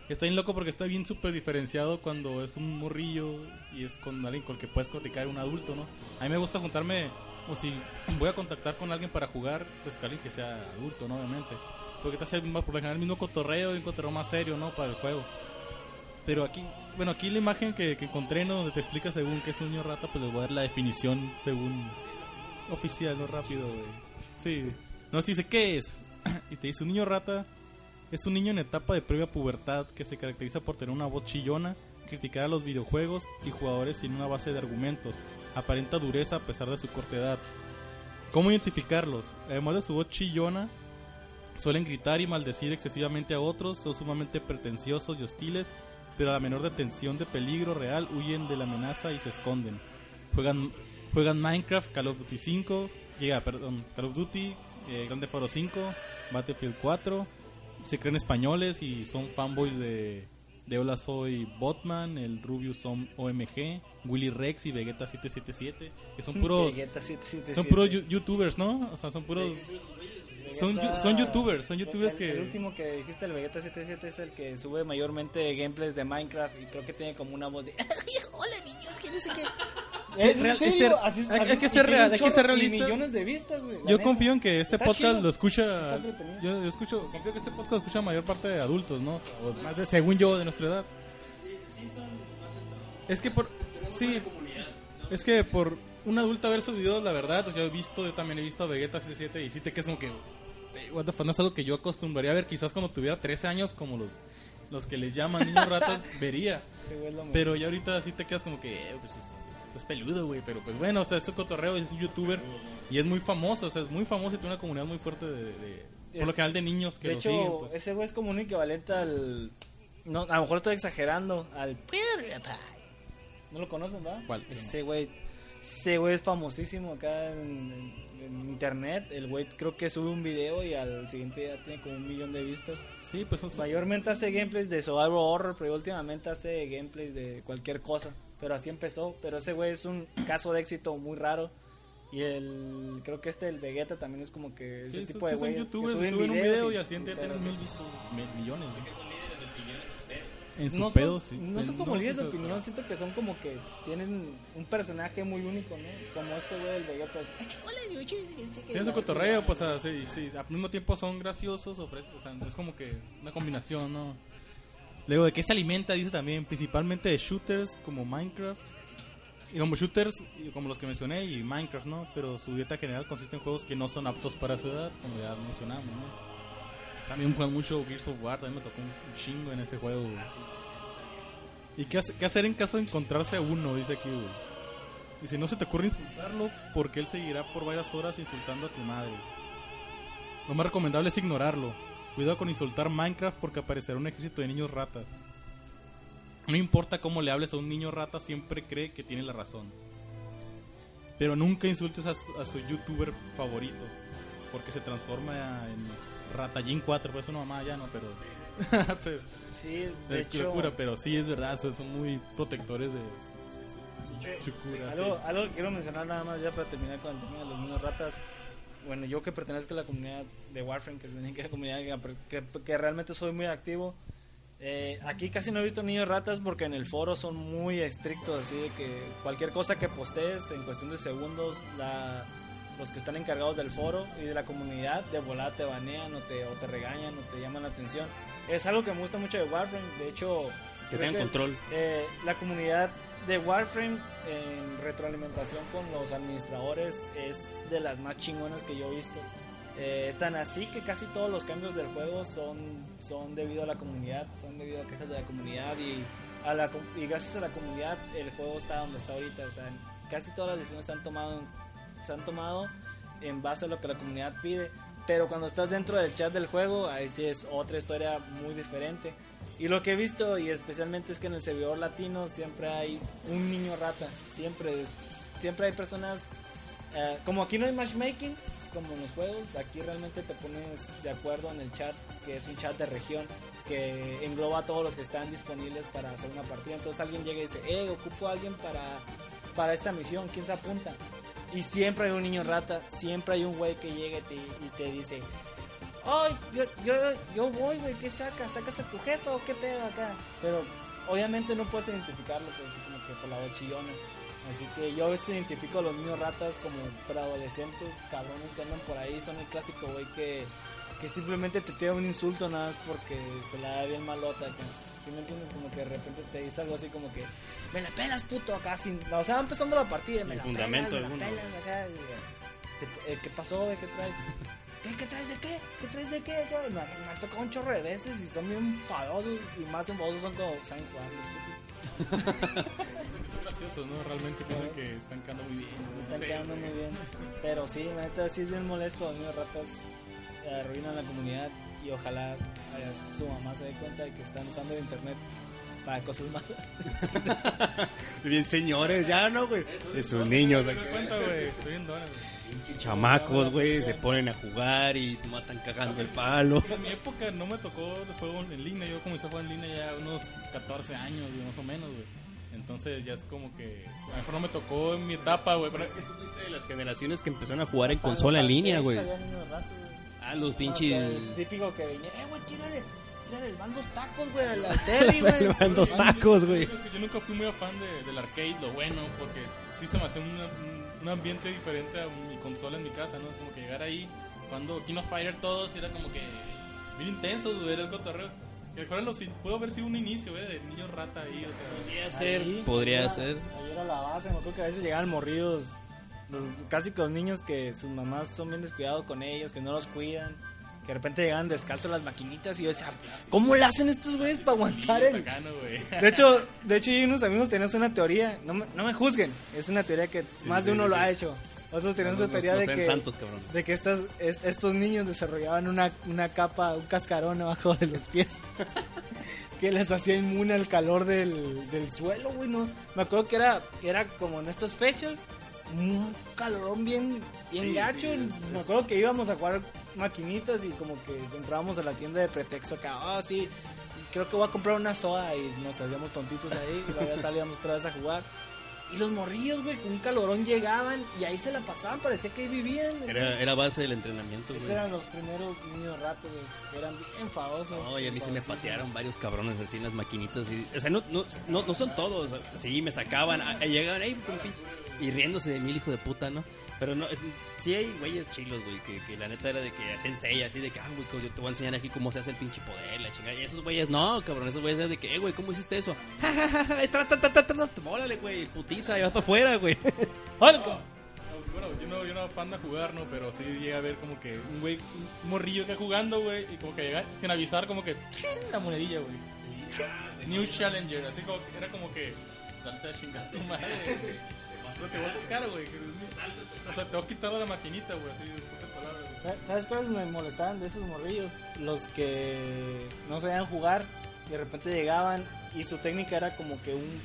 Está bien loco porque está bien súper diferenciado cuando es un morrillo y es con alguien con el que puedes platicar un adulto, ¿no? A mí me gusta juntarme, o si voy a contactar con alguien para jugar, pues con alguien que sea adulto, ¿no? Obviamente. Porque te hace por lo general el mismo cotorreo y un cotorreo más serio, ¿no? Para el juego. Pero aquí, bueno, aquí la imagen que, que encontré, ¿no? Donde te explica según qué es un niño rata, pues les voy a dar la definición según oficial, no rápido, güey. Sí. No, te dice, ¿qué es? y te dice, un niño rata es un niño en etapa de previa pubertad que se caracteriza por tener una voz chillona, criticar a los videojuegos y jugadores sin una base de argumentos, aparenta dureza a pesar de su corta edad. ¿Cómo identificarlos? Además de su voz chillona, suelen gritar y maldecir excesivamente a otros, son sumamente pretenciosos y hostiles, pero a la menor detención de peligro real huyen de la amenaza y se esconden. Juegan, juegan Minecraft, Call of Duty 5, llega, perdón, Call of Duty, eh, Grande Foro 5, Battlefield 4, se creen españoles y son fanboys de, de Hola Soy Botman, el Rubius Om- OMG, Willy Rex y Vegeta 777, que son puros, Vegeta 777. son puros youtubers, ¿no? O sea, son puros... Son, Vegeta- son youtubers, son youtubers el, que... El último que dijiste, el Vegeta 77, es el que sube mayormente gameplays de Minecraft y creo que tiene como una voz de... Hola niños, ¿qué no? Sí, ¿Es en real- serio? este- Así es- hay- así hay que ser real, hay que ser realistas. millones de vistas, güey, Yo neta. confío en que este Está podcast chido. lo escucha. Yo, yo escucho, confío que este podcast lo escucha mayor parte de adultos, ¿no? O más de, según yo, de nuestra edad. Es que por. Sí. Es que por un adulto ver sus videos, la verdad, pues yo he visto, yo también he visto a Vegeta 77 y sí te quedas como que. What the fuck, no es algo que yo acostumbraría a ver. Quizás cuando tuviera 13 años, como los, los que les llaman niños ratas, vería. Pero ya ahorita sí te quedas como que, eh, pues es, es peludo, güey. Pero pues bueno, o sea, es un cotorreo, es un youtuber y es muy famoso, o sea, es muy famoso y tiene una comunidad muy fuerte de, de- por lo general de niños que de lo hecho, siguen. Pues. ese güey es como un equivalente al. No, a lo mejor estoy exagerando. Al. ¿No lo conocen, va? ¿Cuál? Ese güey. Ese güey es famosísimo acá en, en- en internet. El güey creo que sube un video y al siguiente día tiene como un millón de vistas. Sí, pues eso Mayormente hace gameplays de survival horror, pero últimamente hace gameplays de cualquier cosa. Pero así empezó. Pero ese güey es un caso de éxito muy raro. Y el creo que este el Vegeta también es como que Sí, ese sí, tipo sí, de son güeyes que youtubers, suben suben un video y al siguiente tienen mil vistas, mil- millones. ¿no? En su no pedo, son, sí. no son como líderes de opinión, siento que son como que tienen un personaje muy único, ¿no? Como este güey del Vegeta. Tienen su cotorreo, pues así, sí, al mismo tiempo son graciosos, ofrecen, o sea, es como que una combinación, ¿no? Luego, ¿de qué se alimenta? Dice también, principalmente de shooters como Minecraft. Y como shooters, y como los que mencioné, y Minecraft, ¿no? Pero su dieta general consiste en juegos que no son aptos para su edad, como ya mencionamos, ¿no? También juegan mucho Gears of War, también me tocó un chingo en ese juego, güey. ¿Y qué, qué hacer en caso de encontrarse a uno? Dice aquí, güey. Dice, no se te ocurre insultarlo porque él seguirá por varias horas insultando a tu madre. Lo más recomendable es ignorarlo. Cuidado con insultar Minecraft porque aparecerá un ejército de niños ratas. No importa cómo le hables a un niño rata, siempre cree que tiene la razón. Pero nunca insultes a su, a su youtuber favorito porque se transforma en Ratallín 4, pues es una mamá ya, ¿no? Pero... pero Sí, de hecho, locura, pero sí es verdad, son, son muy protectores de su- su- su cura, sí. algo, algo que quiero mencionar nada más ya para terminar con el tema de los niños ratas. Bueno, yo que pertenezco a la comunidad de Warframe, que es la comunidad que, que- que realmente soy muy activo, eh, aquí casi no he visto niños ratas porque en el foro son muy estrictos, así de que cualquier cosa que postees en cuestión de segundos, la, los que están encargados del foro y de la comunidad de volada te banean o te, o te regañan o te llaman la atención. Es algo que me gusta mucho de Warframe, de hecho... Que tengan control. eh, la comunidad de Warframe en retroalimentación con los administradores es de las más chingonas que yo he visto. Eh, tan así que casi todos los cambios del juego son, son debido a la comunidad, son debido a quejas de la comunidad y, a la, y gracias a la comunidad el juego está donde está ahorita. O sea, casi todas las decisiones se han tomado, se han tomado en base a lo que la comunidad pide. Pero cuando estás dentro del chat del juego, ahí sí es otra historia muy diferente. Y lo que he visto, y especialmente es que en el servidor latino siempre hay un niño rata. Siempre, siempre hay personas. eh, como aquí no hay matchmaking, como en los juegos, aquí realmente te pones de acuerdo en el chat, que es un chat de región, que engloba a todos los que están disponibles para hacer una partida. Entonces alguien llega y dice, eh, ocupo a alguien para, para esta misión, ¿quién se apunta? Y siempre hay un niño rata, siempre hay un güey que llega y te, y te dice, ay, yo, yo, yo voy, güey, ¿qué sacas? ¿Sacas a tu jefe o qué pedo acá? Pero obviamente no puedes identificarlo, pues así como que por la voz chillona. Así que yo a veces identifico a los niños ratas como preadolescentes, cabrones que andan por ahí, son el clásico güey que, que simplemente te tira un insulto nada más porque se la da bien malota acá. ¿Sí me entiendes? Como que de repente te dice algo así como que, me la pelas puto acá, sin, o sea, va empezando la partida, me la fundamento pelas, me la pelas acá. y, ¿qué, eh, ¿Qué pasó? ¿Qué traes? ¿Qué, ¿Qué traes de qué? ¿Qué traes de qué? Yo, me, me han tocado un chorro de veces y son bien enfadosos y más enfadosos son como, ¿saben? Son graciosos, ¿no? Realmente piensan que están quedando muy bien. Están Sí, quedando güey. muy bien. Pero sí, la neta sí es bien molesto. Los niños ratas eh, arruinan la comunidad y ojalá eh, su mamá se dé cuenta de que están usando el internet para cosas malas. Bien, señores, ya no, güey. De sus niños, Me doy cuenta, güey. Estoy viendo ahora, güey. Chamacos, güey, se ponen a jugar y nomás están cagando el palo. En mi época no me tocó el juego en línea. Yo comencé a jugar en línea ya unos 14 años, más o menos, güey. Entonces ya es como que. A lo mejor no me tocó en mi etapa, güey. Pero Es que tú fuiste de las generaciones que empezaron a jugar en consola en línea, güey. Ah, los pinches. típico que venía, eh, güey, tírale, tírale, les van dos tacos, güey, a la tele, güey. Van dos tacos, güey. Yo, nunca fui muy afán de- del arcade, lo bueno, porque sí se me hace una- un, un ambiente diferente a mi consola en mi casa, ¿no? Es como que llegar ahí, cuando King of Fighter todos era como que bien intenso, güey, era el cotorreo. Que fuera los, pudo haber sido un inicio, güey, de niño rata ahí, o sea. Podría ser, Ahí, podría ahí ser. era- Ahí era la base, me acuerdo que a veces llegaban morridos, los clásicos niños que sus mamás son bien descuidados con ellos, que no los cuidan, que de repente llegaban descalzos las maquinitas y yo decía, ¿cómo le hacen estos güeyes para aguantar el...? De hecho, de hecho yo y unos amigos tenemos una teoría, no me, no me juzguen, es una teoría que más de sí, uno sí, lo sí. ha hecho. Nosotros teníamos Los- la teoría los de que, santos, de que estas, es- estos niños desarrollaban una, una capa, un cascarón abajo de los pies. que les hacía inmune al calor del, del suelo, güey. No, me acuerdo que era, que era como en estas fechas, un calorón bien, bien Sí, gacho. sí, es- me acuerdo que íbamos a jugar maquinitas y como que entrábamos a la tienda de pretexto acá, oh sí, creo que voy a comprar una soda y nos hacíamos tontitos ahí y luego salíamos otra vez a jugar. Y los morrillos, güey, con un calorón llegaban y ahí se la pasaban, parecía que ahí vivían. Era, era base del entrenamiento, Esos güey. eran los primeros niños ratos, güey. Eran bien. No, y a mí se me patearon varios cabrones así en las maquinitas. Y, o sea, no, no, no, no son todos. Sí, me sacaban. llegaban ahí con pinche. Y riéndose de mí, hijo de puta, ¿no? Pero no, es, sí hay güeyes chilos, güey, que, que la neta era de que hacen sella, así de que, ah, güey, que yo te voy a enseñar aquí cómo se hace el pinche poder, la chingada. Y esos güeyes, no, cabrón, esos güeyes eran de que, eh, güey, ¿cómo hiciste eso? Órale, güey, putiza, y va para afuera, güey. ¡Hola! No, bueno, yo no, yo no fan de jugar, ¿no? Pero sí llega a ver como que un güey, un morrillo que jugando, güey, y como que llega sin avisar, como que ¡chin! la monedilla, güey. New Challenger, así como que era como que salta a chingar tu madre. Pero te voy a sacar, güey. que- O sea, te voy a quitar la maquinita, güey, así pocas palabras. güey. ¿Sabes- ¿Sabes cuáles me molestaban de esos morrillos? Los que no sabían jugar, y de repente llegaban y su técnica era como que un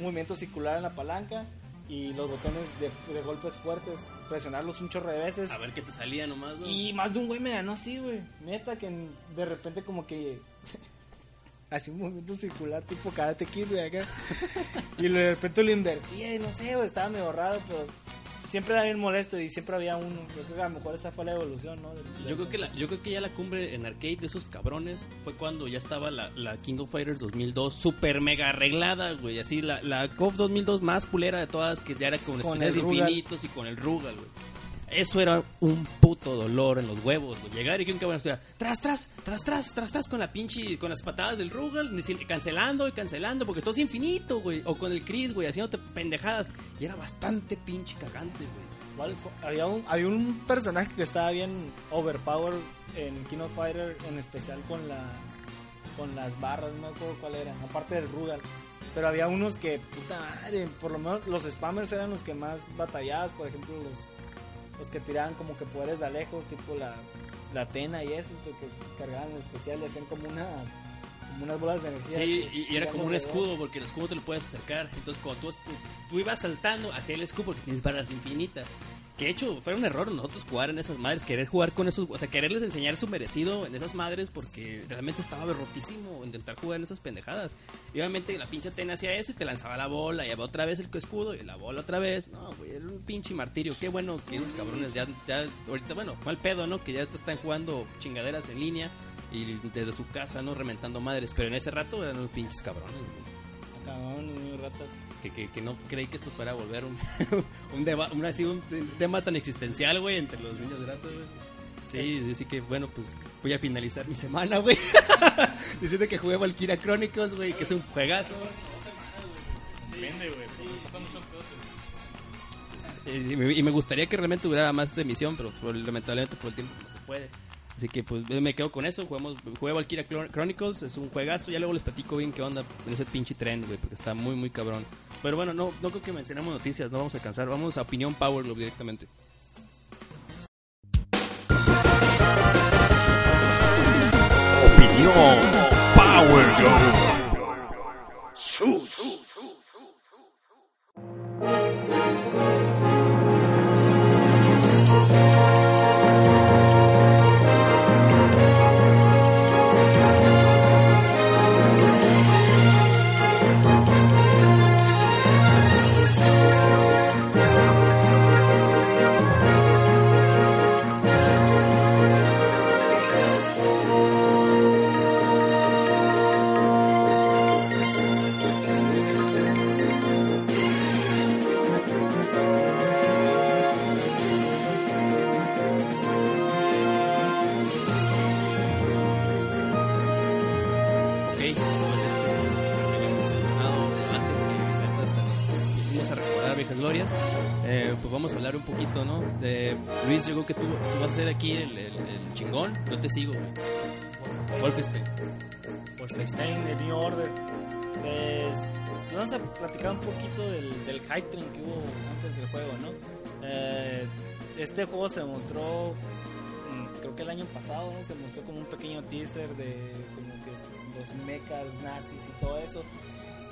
movimiento circular en la palanca y los botones de, de golpes fuertes, presionarlos un chorro de veces. A ver qué te salía nomás, ¿no? Y más de un güey me ganó así, güey. Neta, que de repente como que... Así un movimiento circular tipo Karate Kid, güey, acá. y de repente lo invertía y no sé, güey, estaba medio raro, pero... Siempre era bien molesto y siempre había uno. Yo creo que a lo mejor esa fue la evolución, ¿no? Yo creo que la, yo creo que ya la cumbre en arcade de esos cabrones fue cuando ya estaba la, la King of Fighters 2002 super mega arreglada, güey, así la la KOF 2002 más culera de todas que ya era con, Con especiales infinitos y con el Rugal, güey. Eso era un puto dolor en los huevos, güey. Llegar y que un cabrón estuviera tras, tras, tras, tras, tras, tras con la pinche, con las patadas del Rugal, cancelando y cancelando, porque todo es infinito, güey. O con el Chris, güey, haciéndote pendejadas. Y era bastante pinche cagante, güey. Había un, había un personaje que estaba bien overpowered en King of Fighter, en especial con las con las barras, no me acuerdo cuál era, aparte del Rugal. Pero había unos que, puta madre, por lo menos los spammers eran los que más batalladas, por ejemplo, los, los que tiraban como que poderes de lejos, tipo la, la Atena y eso, que cargaban en especial y hacían como unas, como unas bolas de energía. Sí, y, y era como un escudo, porque el escudo te lo puedes acercar. Entonces, cuando tú, tú, tú ibas saltando hacia el escudo, porque tienes barras infinitas. Que de hecho, fue un error nosotros jugar en esas madres, querer jugar con esos, o sea, quererles enseñar su merecido en esas madres, porque realmente estaba rotísimo intentar jugar en esas pendejadas. Y obviamente la pinche Atena hacía eso y te lanzaba la bola, y había otra vez el escudo, y la bola otra vez. No, güey, era un pinche martirio. Qué bueno que esos cabrones ya, ya, ahorita, bueno, mal pedo, ¿no? Que ya te están jugando chingaderas en línea y desde su casa, ¿no? Rementando madres. Pero en ese rato eran unos pinches cabrones, güey. Niños ratas. Que, que, que no creí que esto fuera a volver un, un, deba- un, así, un tema tan existencial, güey, entre los niños de rato, güey. Sí, sí, sí que bueno, pues voy a finalizar mi semana, güey. Diciendo que jugué Valkyria Chronicles, güey, que es un juegazo. Vende, güey. Pasan muchas cosas. Eh, Y me, gustaría que realmente hubiera más de emisión, pero por- lamentablemente por el tiempo no se puede. Así que pues me quedo con eso. Jugamos, jugué Valkyria Chron- Chronicles, es un juegazo. Ya luego les platico bien qué onda en ese pinche tren, güey, porque está muy, muy cabrón. Pero bueno, no, no creo que mencionemos noticias, no vamos a alcanzar. Vamos a Opinión Power Glove directamente. Opinión Power Glove. Ok, ¿no? Luis, yo creo que tú, vas a ser aquí el, chingón, yo te sigo, güey. Wolfenstein. Wolfenstein de New Order. Pues vamos a platicar un poquito del, del hype train que hubo antes del juego, ¿no? Eh, este juego se mostró, mm, creo que el año pasado. Se mostró como un pequeño teaser de como que los mechas nazis y todo eso.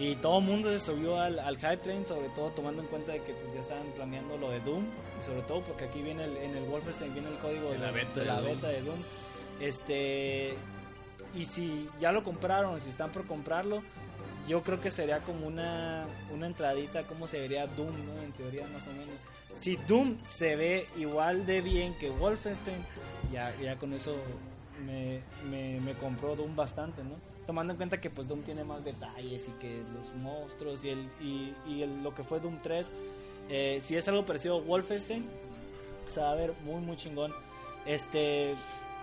Y todo el mundo se subió al, al hype train, sobre todo tomando en cuenta de que pues, ya estaban planeando lo de Doom. Y sobre todo porque aquí viene el, en el Wolfenstein viene el código De la beta de la Doom. beta de Doom. Este, y si ya lo compraron, si están por comprarlo, yo creo que sería como una, una entradita, como se vería Doom, ¿no? En teoría, más o menos. Si Doom se ve igual de bien que Wolfenstein, ya, ya con eso me, me, me compró Doom bastante, ¿no? Tomando en cuenta que pues Doom tiene más detalles y que los monstruos y, el, y, y el- lo que fue Doom 3, eh, si es algo parecido a Wolfenstein, se va a ver muy, muy chingón. Este,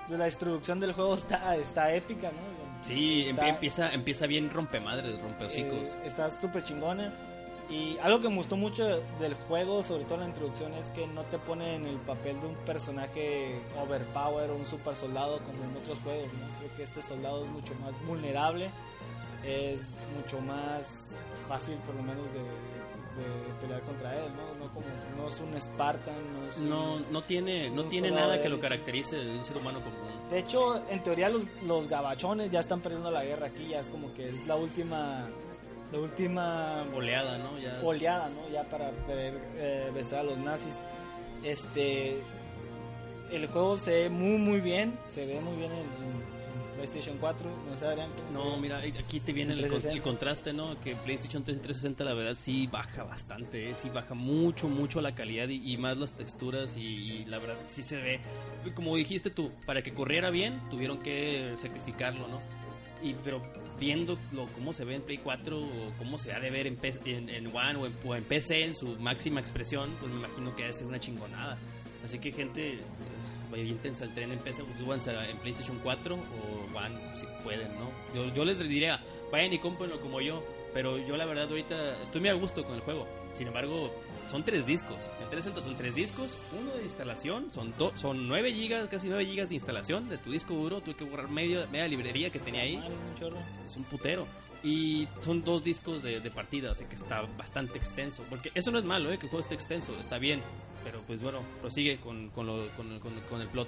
la distribución del juego está, está épica, ¿no? Sí, Está- empie- empieza, empieza bien rompemadres, rompehocicos. eh, está súper chingona. Y algo que me gustó mucho del juego, sobre todo en la introducción, es que no te pone en el papel de un personaje overpower o un super soldado como en otros juegos. ¿no? Creo que este soldado es mucho más vulnerable, es mucho más fácil por lo menos de, de pelear contra él. ¿no? No, como, no es un Spartan, no es un- no, tiene, no tiene nada que lo caracterice de un ser humano común. De hecho, en teoría los, los gabachones ya están perdiendo la guerra aquí, ya es como que es la última la última Oleada, ¿no? Ya oleada, ¿no? Ya para poder eh, vencer a los nazis. Este el juego se ve muy muy bien, se ve muy bien en, en- PlayStation 4, no sé Adrián. ¿cómo se No, mira, aquí te viene el, 360. el contraste, ¿no? Que PlayStation 3 y 360 la verdad sí baja bastante, ¿eh? sí baja mucho, mucho la calidad y, y más las texturas y, y la verdad sí se ve. Como dijiste tú, para que corriera bien tuvieron que sacrificarlo, ¿no? Y pero viendo lo, cómo se ve en Play 4 o cómo se ha de ver en, P- en, One o en, PC en su máxima expresión, pues me imagino que debe ser una chingonada. Así que gente, eh, aviéntense al tren en PC, a- en PlayStation 4 o One si pueden, ¿no? Yo, yo les diría, vayan y cómprenlo como yo, pero yo la verdad ahorita estoy muy a gusto con el juego. Sin embargo, son tres discos. En 360 son tres discos, uno de instalación, son do- son 9 gigas, casi 9 gigas de instalación de tu disco duro. Tuve que borrar media, media librería que tenía ahí es un putero. Y son dos discos de, de partida, así que está bastante extenso. Porque eso no es malo, ¿eh? que el juego esté extenso, está bien. Pero pues bueno, prosigue con, con, lo- con, con- con el plot.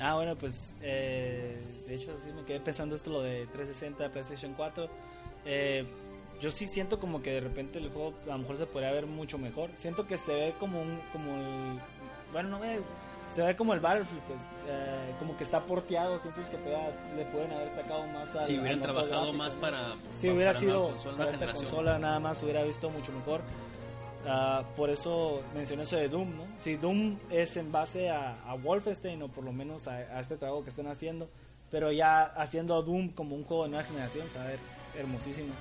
Ah, bueno, pues eh, de hecho sí me quedé pensando esto lo de 360, PlayStation 4. Eh, yo sí siento como que de repente el juego a lo mejor se podría ver mucho mejor. Siento que se ve como un como el bueno, no ve se ve como el Battlefield, pues eh, como que está porteado, sientes que todavía le pueden haber sacado más al- Si hubieran trabajado gráfico, más para. Si para hubiera una sido nueva consola, para esta consola nada más hubiera visto mucho mejor. Ah, por eso mencioné eso de Doom, ¿no? Si Doom es en base a, a Wolfenstein o por lo menos a, a este trabajo que están haciendo, pero ya haciendo a Doom como un juego de nueva generación, a ver hermosísimo.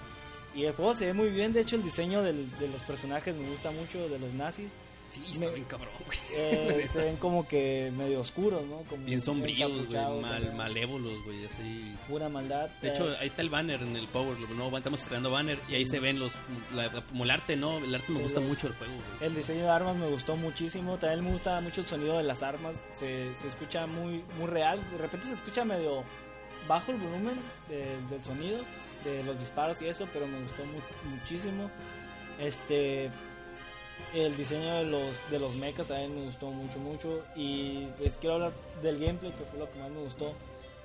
Y el juego se ve muy bien, de hecho el diseño del- de los personajes me gusta mucho, de los nazis. Sí, está me- bien cabrón, güey. Eh, se ven como que medio oscuros, ¿no? Como Bien sombríos, güey, mal, malévolos, güey, así. Pura maldad. De hecho, Eh, ahí está el banner en el Power, ¿no? Estamos estrenando banner y ahí se ven los. La, como el arte, ¿no? El arte me gusta los- mucho el juego, güey. El diseño de armas me gustó muchísimo. También me gusta mucho el sonido de las armas. Se, se escucha muy, muy real. De repente se escucha medio bajo el volumen de- del sonido, de los disparos y eso, pero me gustó mu- muchísimo. Este. El diseño de los, de los mechas también me gustó mucho, mucho. Y pues quiero hablar del gameplay, que fue lo que más me gustó.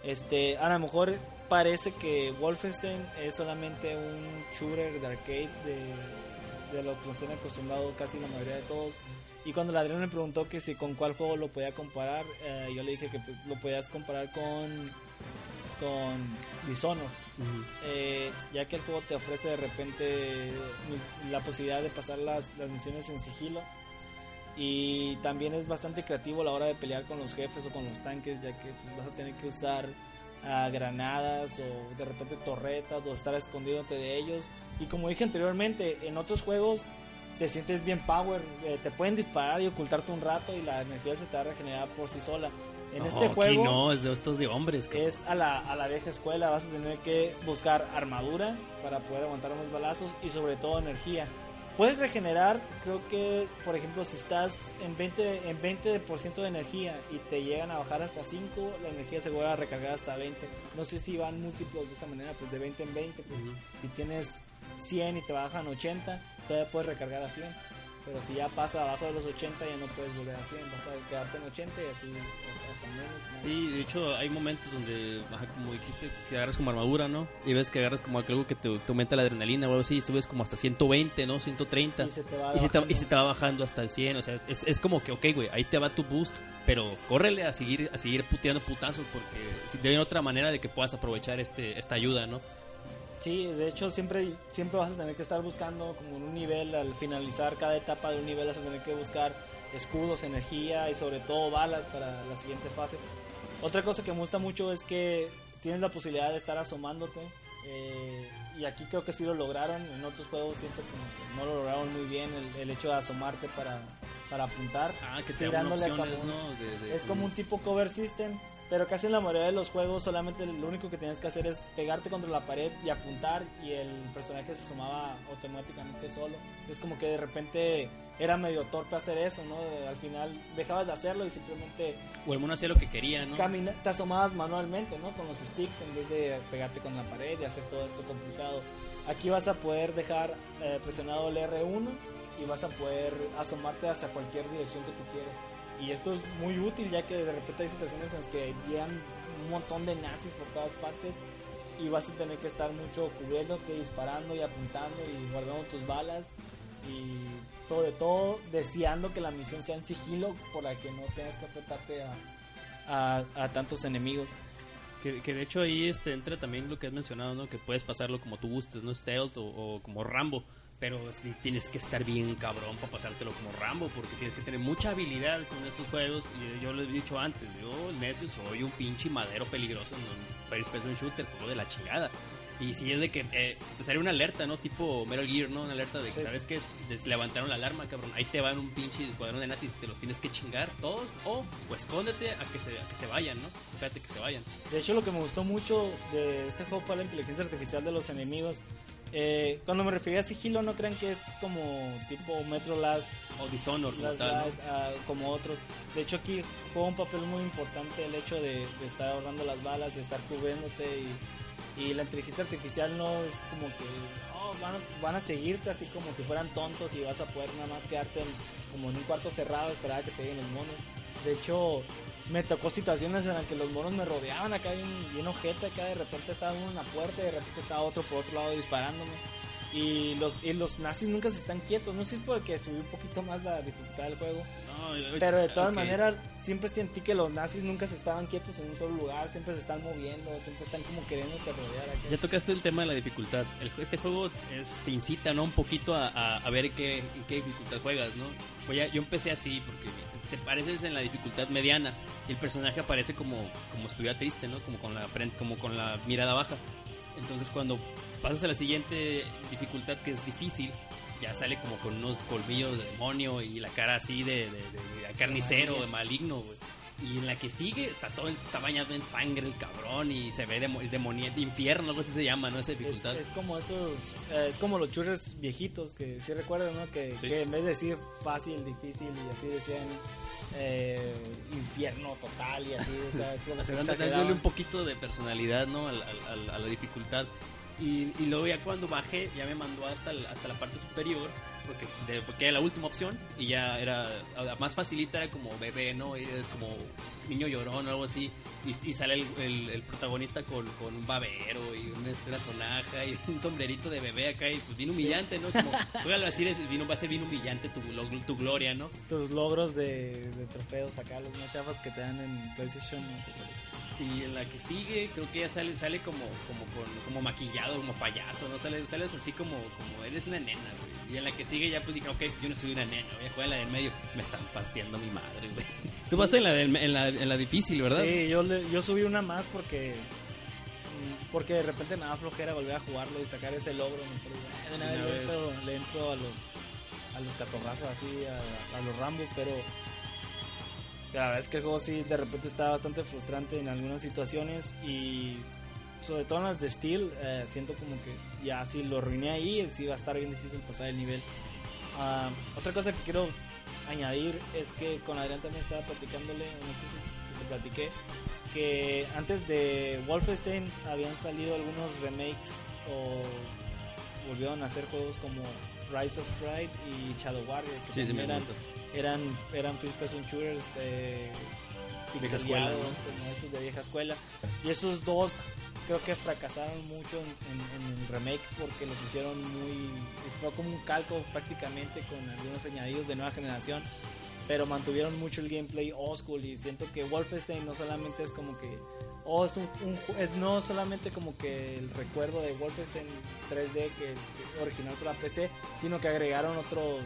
Este, a lo mejor parece que Wolfenstein es solamente un shooter de arcade de, de lo que nos tienen acostumbrado casi la mayoría de todos. Y cuando el Adrián me preguntó que si con cuál juego lo podía comparar, eh, yo le dije que pues, lo podías comparar con con Dishonored, eh, ya que el juego te ofrece de repente la posibilidad de pasar las, las misiones en sigilo y también es bastante creativo a la hora de pelear con los jefes o con los tanques, ya que vas a tener que usar ah, granadas o de repente torretas o estar escondiéndote de ellos. Y como dije anteriormente, en otros juegos te sientes bien power, eh, te pueden disparar y ocultarte un rato y la energía se te va a regenerar por sí sola. En No, este aquí juego no, es de estos de hombres, cabrón. es a la, a la vieja escuela, vas a tener que buscar armadura para poder aguantar unos balazos y sobre todo energía. Puedes regenerar, creo que, por ejemplo, si estás en 20%, en 20 de energía y te llegan a bajar hasta 5, la energía se vuelve a recargar hasta 20. No sé si van múltiplos de esta manera, pues de 20 en 20. pues. Si tienes 100 y te bajan 80, todavía puedes recargar a 100. Pero si ya pasa abajo de los 80 ya no puedes volver a 100, vas a quedarte en 80 y así hasta, menos. ¿no? Sí, de hecho hay momentos donde, como dijiste, que agarras como armadura, ¿no? Y ves que agarras como algo que te, te aumenta la adrenalina o algo así, y subes como hasta 120, ¿no? 130. Y se te va Y se, te, y se te va bajando hasta el 100, o sea, es, es como que, ok, güey, ahí te va tu boost, pero córrele a seguir a seguir puteando putazos porque si hay otra manera de que puedas aprovechar este esta ayuda, ¿no? Sí, de hecho siempre, siempre vas a tener que estar buscando como en un nivel, al finalizar cada etapa de un nivel vas a tener que buscar escudos, energía y sobre todo balas para la siguiente fase. Otra cosa que me gusta mucho es que tienes la posibilidad de estar asomándote eh, y aquí creo que sí lo lograron, en otros juegos siento como que no lo lograron muy bien el, el hecho de asomarte para, para apuntar. Ah, que te Tirándole opciones, ¿no? De- de- Es como un tipo cover system, pero casi en la mayoría de los juegos solamente lo único que tienes que hacer es pegarte contra la pared y apuntar y el personaje se sumaba automáticamente solo. Es como que de repente era medio torpe hacer eso, ¿no? Al final dejabas de hacerlo y simplemente O el mono hacía lo que quería, ¿no? camina- te asomabas manualmente, ¿no? Con los sticks en vez de pegarte con la pared y hacer todo esto complicado. Aquí vas a poder dejar eh, presionado el R1 y vas a poder asomarte hacia cualquier dirección que tú quieras. Y esto es muy útil ya que de repente hay situaciones en las que llegan un montón de nazis por todas partes y vas a tener que estar mucho cubriéndote, disparando y apuntando y guardando tus balas y sobre todo deseando que la misión sea en sigilo por la que no tengas que enfrentarte a, a, a tantos enemigos. Que, que de hecho ahí este, entra también lo que has mencionado, ¿no? Que puedes pasarlo como tú gustes, ¿no? Stealth o, o como Rambo. Pero sí tienes que estar bien cabrón para pasártelo como Rambo, porque tienes que tener mucha habilidad con estos juegos. Y yo lo he dicho antes, yo, necio, soy un pinche madero peligroso en un First Person Shooter, juego de la chingada. Y si es de que eh, te sale una alerta, ¿no? Tipo Metal Gear, ¿no? Una alerta de que, Sí. ¿sabes qué? Des- levantaron la alarma, cabrón. Ahí te van un pinche escuadrón de nazis, te los tienes que chingar todos. O, o escóndete a que, se, a que se vayan, ¿no? Espérate que se vayan. De hecho, lo que me gustó mucho de este juego fue la inteligencia artificial de los enemigos. Eh, cuando me refería a sigilo, no crean que es como tipo Metro Last O Dishonor como Last tal, ¿no? Ah, como otros. De hecho, aquí juega un papel muy importante el hecho de, de estar ahorrando las balas, de estar cubriéndote y, y la inteligencia artificial no es como que oh, van, a, van a seguirte así como si fueran tontos y vas a poder nada más quedarte en- como en un cuarto cerrado esperar a que te lleguen los monos. De hecho, me tocó situaciones en las que los monos me rodeaban acá bien, bien ojete, acá de repente estaba uno en la puerta y de repente estaba otro por otro lado disparándome. Y los, y los nazis nunca se están quietos, no sé si es porque subí un poquito más la dificultad del juego. No, Pero de todas ok. maneras, siempre sentí que los nazis nunca se estaban quietos en un solo lugar, siempre se están moviendo, siempre están como queriendo rodear. acá. Ya tocaste el tema de la dificultad. El, este juego es- te incita, ¿no? Un poquito a, a- a ver qué, en qué dificultad juegas, ¿no? Pues ya, yo empecé así, porque te pareces en la dificultad mediana y el personaje aparece como, como estuviera triste, ¿no? Como con, la, como con la mirada baja. Entonces cuando pasas a la siguiente dificultad, que es difícil, ya sale como con unos colmillos de demonio y la cara así de, de- de- de carnicero, de maligno, güey. Y en la que sigue está todo está bañado en sangre el cabrón y se ve demo, demonia- infierno, algo así se llama, ¿no? Esa Es, dificultad. es como esos, eh, es como los churros viejitos que sí recuerdan, ¿no? Que, Sí. que en vez de decir fácil, difícil y así decían eh, infierno total y así, o sea, como dándole exageraban. un poquito de personalidad, ¿no? Al- al- al- a la dificultad. Y, y luego ya cuando bajé, ya me mandó hasta, el- hasta la parte superior, porque, de- porque era la última opción, y ya era, más facilita, era como bebé, ¿no? Y Es como niño llorón o algo así, y, y sale el, el- el protagonista con, con un babero y una, una sonaja y un sombrerito de bebé acá, y pues bien humillante, ¿no? Como, juégalo así, es- vino, va a ser bien humillante tu, lo- tu gloria, ¿no? tus logros de, de trofeos acá, los más chafas que te dan en PlayStation. ¿no? Y en la que sigue, creo que ya sale, sale como, como, con, como maquillado, como payaso, ¿no? Sales, sales así como, como eres una nena, güey. Y en la que sigue ya pues dije, ok, yo no soy una nena, voy a jugar en la del medio. Me están partiendo mi madre, güey. Tú vas en la, del- en la, en la difícil, ¿verdad? Sí, yo, yo subí una más porque porque de repente me da flojera volver a jugarlo y sacar ese logro. mejor digo, "Ah, de una Una vez le entro, le entro a los a los catorrazos así, a, a los Rambo, pero la verdad es que el juego sí de repente está bastante frustrante en algunas situaciones y sobre todo en las de Steel eh, siento como que ya si lo arruiné ahí sí va a estar bien difícil pasar el nivel. Ah, otra cosa que quiero añadir es que con Adrián también estaba platicándole, no sé si, si te platiqué, que antes de Wolfenstein habían salido algunos remakes o volvieron a hacer juegos como Rise of Pride y Shadow Warrior, que Sí, sí, me eran, eran, eran first person shooters de Vieja escuela, ¿no? como estos de vieja escuela. Y esos dos creo que fracasaron mucho en, en- en el remake porque los hicieron muy... Fue como un calco prácticamente con algunos añadidos de nueva generación. Pero mantuvieron mucho el gameplay old school y siento que Wolfenstein no solamente es como que... Oh, es un, un es no solamente como que el recuerdo de Wolfenstein 3D que, que original para PC, sino que agregaron otros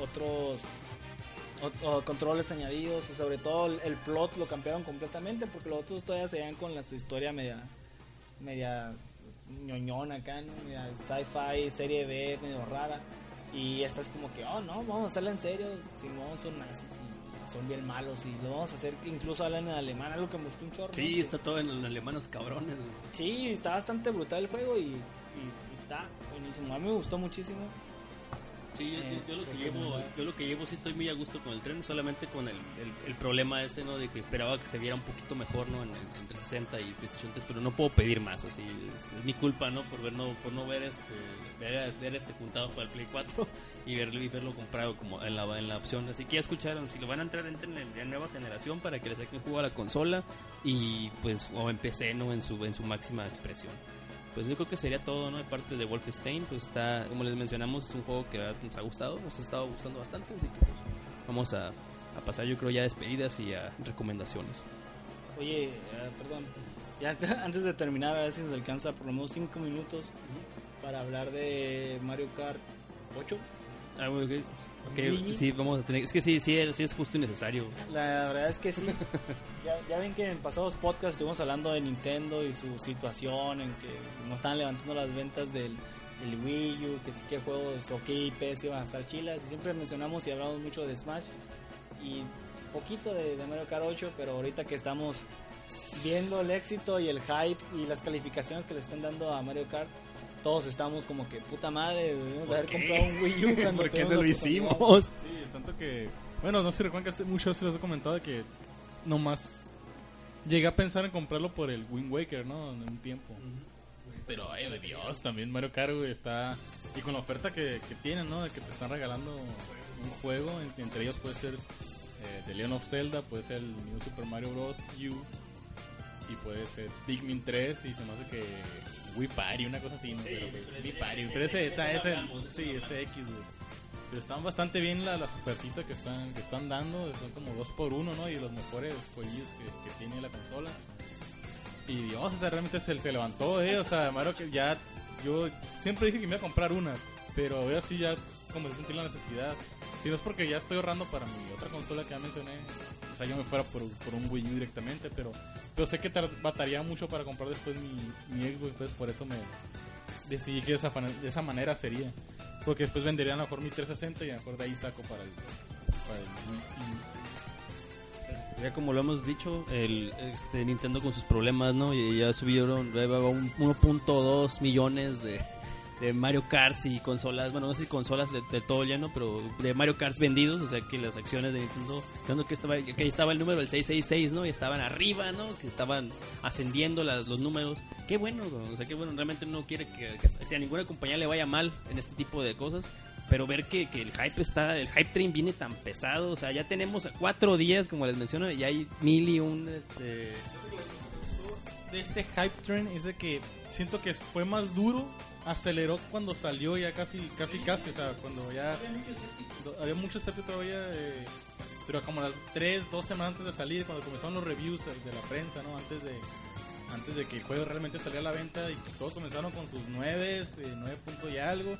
otros ot- o controles añadidos y sobre todo el, plot lo cambiaron completamente porque los otros todavía se veían con la, su historia media media pues, acá, ¿no? media sci-fi, serie B, medio rara y esta es como que, oh no, vamos a hacerla en serio, si no son nazis y son bien malos y lo vamos a hacer, incluso hablan en alemán, algo que me gustó un chorro. Sí, está todo en, alemanos cabrones. Sí, está bastante brutal el juego y, y está buenísimo. A mí me gustó muchísimo. Sí, yo, Eh, yo- yo lo que que llevo, yo lo que llevo sí estoy muy a gusto con el tren, solamente con el, el, el problema ese, ¿no? De que esperaba que se viera un poquito mejor, ¿no? En, en- entre 60 y PlayStation 3, pero no puedo pedir más, así, es, es mi culpa, ¿no? Por ver, no, por no ver este, ver, ver este juntado para el Play 4 y verlo, y verlo comprado como en la, en la opción. Así que ya escucharon, si lo van a entrar, entren en la nueva generación para que le saquen juego a la consola y pues, o en PC, ¿no? En su, en su máxima expresión. Pues yo creo que sería todo, ¿no? De parte de Wolfenstein, pues está, como les mencionamos, es un juego que nos ha gustado, nos ha estado gustando bastante, así que pues vamos a, a pasar yo creo ya a despedidas y a recomendaciones. Oye, eh, perdón. Ya antes- de terminar, a ver si nos alcanza por lo menos 5 minutos para hablar de Mario Kart 8. Ah, bueno, ok. Ok, Luigi. sí, vamos a tener, es que sí, sí, sí es justo y necesario. La verdad es que sí. ya, ya ven que en pasados podcasts estuvimos hablando de Nintendo y su situación, en que no estaban levantando las ventas del, del Wii U, que sí que juegos ok IPs iban a estar chilas. Y siempre mencionamos y hablamos mucho de Smash y poquito de, de Mario Kart 8, pero ahorita que estamos viendo el éxito y el hype y las calificaciones que le están dando a Mario Kart, todos estamos como que puta madre, debimos de haber qué? comprado un Wii U cuando ¿Por qué no lo hicimos? Sí, tanto que. Bueno, no sé si recuerdan que hace mucho se les he comentado de que nomás llegué a pensar en comprarlo por el Wind Waker, ¿no? En un tiempo. Pero, ay, de Dios, también Mario Kart, güey, está. Y con la oferta que, que tienen, ¿no? De que te están regalando un juego, en- entre ellos puede ser eh, The Legend of Zelda, puede ser el New Super Mario Bros. U, y puede ser Pikmin 3, y se me hace que Wii Party, una cosa así, ¿no? Pero, pues, Wii Party, pero ese, está, ese, sí, ese X, güey. Pero están bastante bien la- las ofertitas que están, que están dando, son como dos por uno, ¿no? Y los mejores jueguillos que, que tiene la consola. Y Dios, o sea, realmente se, se levantó, eh. O sea, Mario que ya. Yo siempre dije que me iba a comprar una, pero ahora sí ya como se sentí la necesidad. Si no es porque ya estoy ahorrando para mi otra consola que ya mencioné, o sea, yo me fuera por, por un Wii U directamente, pero, pero sé que tar- bataría mucho para comprar después mi, mi Xbox, entonces por eso me decidí que de esa, de esa manera sería. Porque después vendería a lo mejor mi 360 y a lo mejor de ahí saco para el, para el Wii U. Ya como lo hemos dicho, el este, Nintendo con sus problemas, ¿no? Ya subieron ya un 1.2 millones de, de Mario Kart y consolas, bueno, no sé si consolas de, de todo lleno, pero de Mario Kart vendidos, o sea que las acciones de Nintendo, que estaba, que ahí estaba el número del 666, ¿no? Y estaban arriba, ¿no? Que estaban ascendiendo las- los números. Qué bueno, o sea, qué bueno, realmente no quiere que, que- a ninguna compañía le vaya mal en este tipo de cosas. Pero ver que, que el hype está, el hype train viene tan pesado, o sea, ya tenemos cuatro días, como les menciono, y hay mil y un, este, de este hype train es de que siento que fue más duro, aceleró cuando salió ya casi, casi, casi, o sea, cuando ya había mucho esceptico todavía, eh, pero como las 3, 2 semanas antes de salir, cuando comenzaron los reviews de la prensa, ¿no? Antes de antes de que el juego realmente saliera a la venta y todos comenzaron con sus 9, 9 puntos y algo.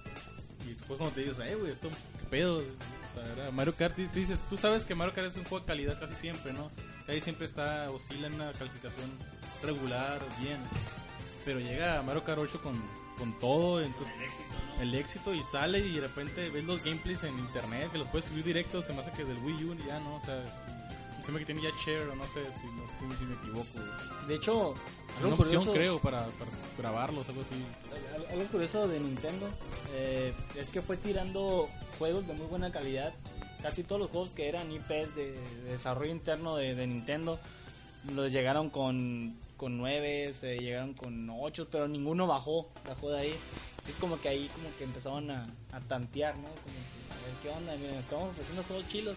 Y después cuando te dices, eh, güey, esto, qué pedo. O sea, era Mario Kart, tú dices, tú sabes que Mario Kart es un juego de calidad casi siempre, ¿no? Ahí siempre está, oscila en una calificación regular, bien. Pero llega Mario Kart 8 con, con todo, entonces el éxito y sale y de repente ves los gameplays en internet que los puedes subir directo, se me hace que del Wii U ya no, o sea, se me que tiene ya share o no sé si, no sé si me equivoco. De hecho, Una algo opción curioso, creo para, para grabarlos, algo así. al- algo curioso de Nintendo eh, es que fue tirando juegos de muy buena calidad. Casi todos los juegos que eran IPs de, de desarrollo interno de, de Nintendo los llegaron con, con 9, llegaron con 8, pero ninguno bajó, bajó de ahí. es como que ahí como que empezaron a, a tantear, ¿no? Como que, a ver qué onda, miren, estamos ofreciendo juegos chilos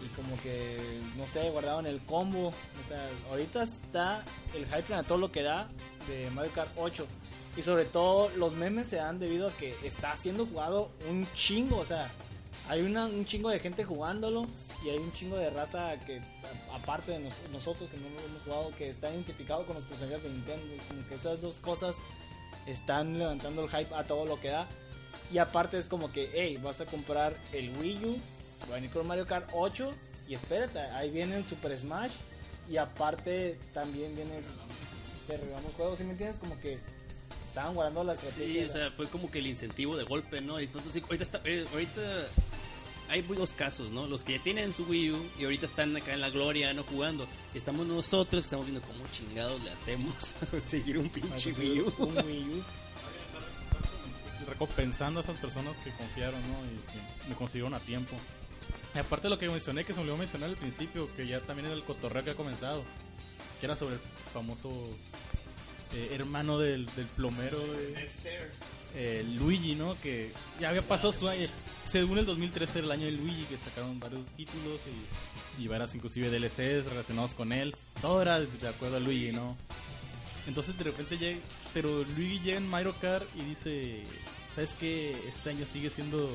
y como que, no sé, guardaron el combo. O sea, ahorita está el hype a todo lo que da de Mario Kart 8. Y sobre todo los memes se dan debido a que está siendo jugado un chingo. O sea, hay una, un chingo de gente jugándolo y hay un chingo de raza que, aparte de nos- nosotros que no lo hemos jugado, que está identificado con los personajes de Nintendo. Es como que esas dos cosas están levantando el hype a todo lo que da. Y aparte es como que, hey, vas a comprar el Wii U, va a venir con Mario Kart 8 y espérate, ahí viene el Super Smash y aparte también viene te regalamos juegos, ¿sí me entiendes? Como que estaban guardando la Sí, estrategia. o sea, fue como que el incentivo de golpe, ¿no? Entonces, sí, ahorita, está, eh, ahorita hay dos casos, ¿no? Los que ya tienen su Wii U y ahorita están acá en la gloria, no jugando. Estamos nosotros, estamos viendo cómo chingados le hacemos a seguir un Para pinche conseguir Wii U. un Wii U. recompensando a esas personas que confiaron, ¿no? Y que me consiguieron a tiempo. Y aparte de lo que mencioné, que se me olvidó mencionar al principio, que ya también era el cotorreo que ha comenzado, que era sobre el famoso eh, hermano del, plomero, de, eh, Luigi, ¿no? Que ya había pasado su año, según el 2013 era el año de Luigi, que sacaron varios títulos y, y varias inclusive DLCs relacionados con él. Todo era de acuerdo a Luigi, ¿no? Entonces de repente llega, pero Luigi llega en Mario Kart y dice, ¿sabes qué? Este año sigue siendo,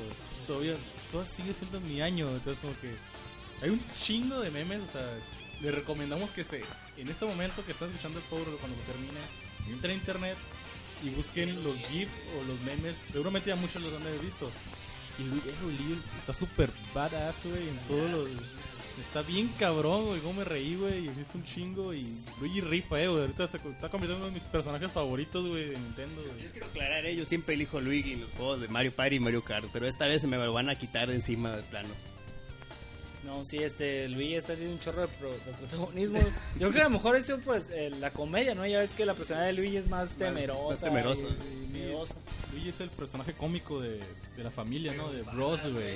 todavía, todavía sigue siendo mi año. Entonces como que hay un chingo de memes, o sea, le recomendamos que se, en este momento que están escuchando el Power cuando termine, entren a internet y busquen los GIF o los memes, seguramente ya muchos los han visto. Y Luigi está súper badass, güey, en todos los... Está bien cabrón, güey, cómo me reí, güey, y viste un chingo y Luigi rifa, eh, güey, ahorita se está convirtiendo en uno de mis personajes favoritos, güey, de Nintendo. Yo quiero aclarar, eh, yo siempre elijo Luigi en los juegos de Mario Party y Mario Kart, pero esta vez se me van a quitar de encima del plano. No, sí, este, Luigi está teniendo un chorro de, pro- de protagonismo. Yo creo que a lo mejor eso, pues, eh, la comedia, ¿no? Ya ves que la personalidad de Luigi es más temerosa. más temerosa. y-. Luigi es el personaje cómico de, de la familia, ¿no? De Bros, güey.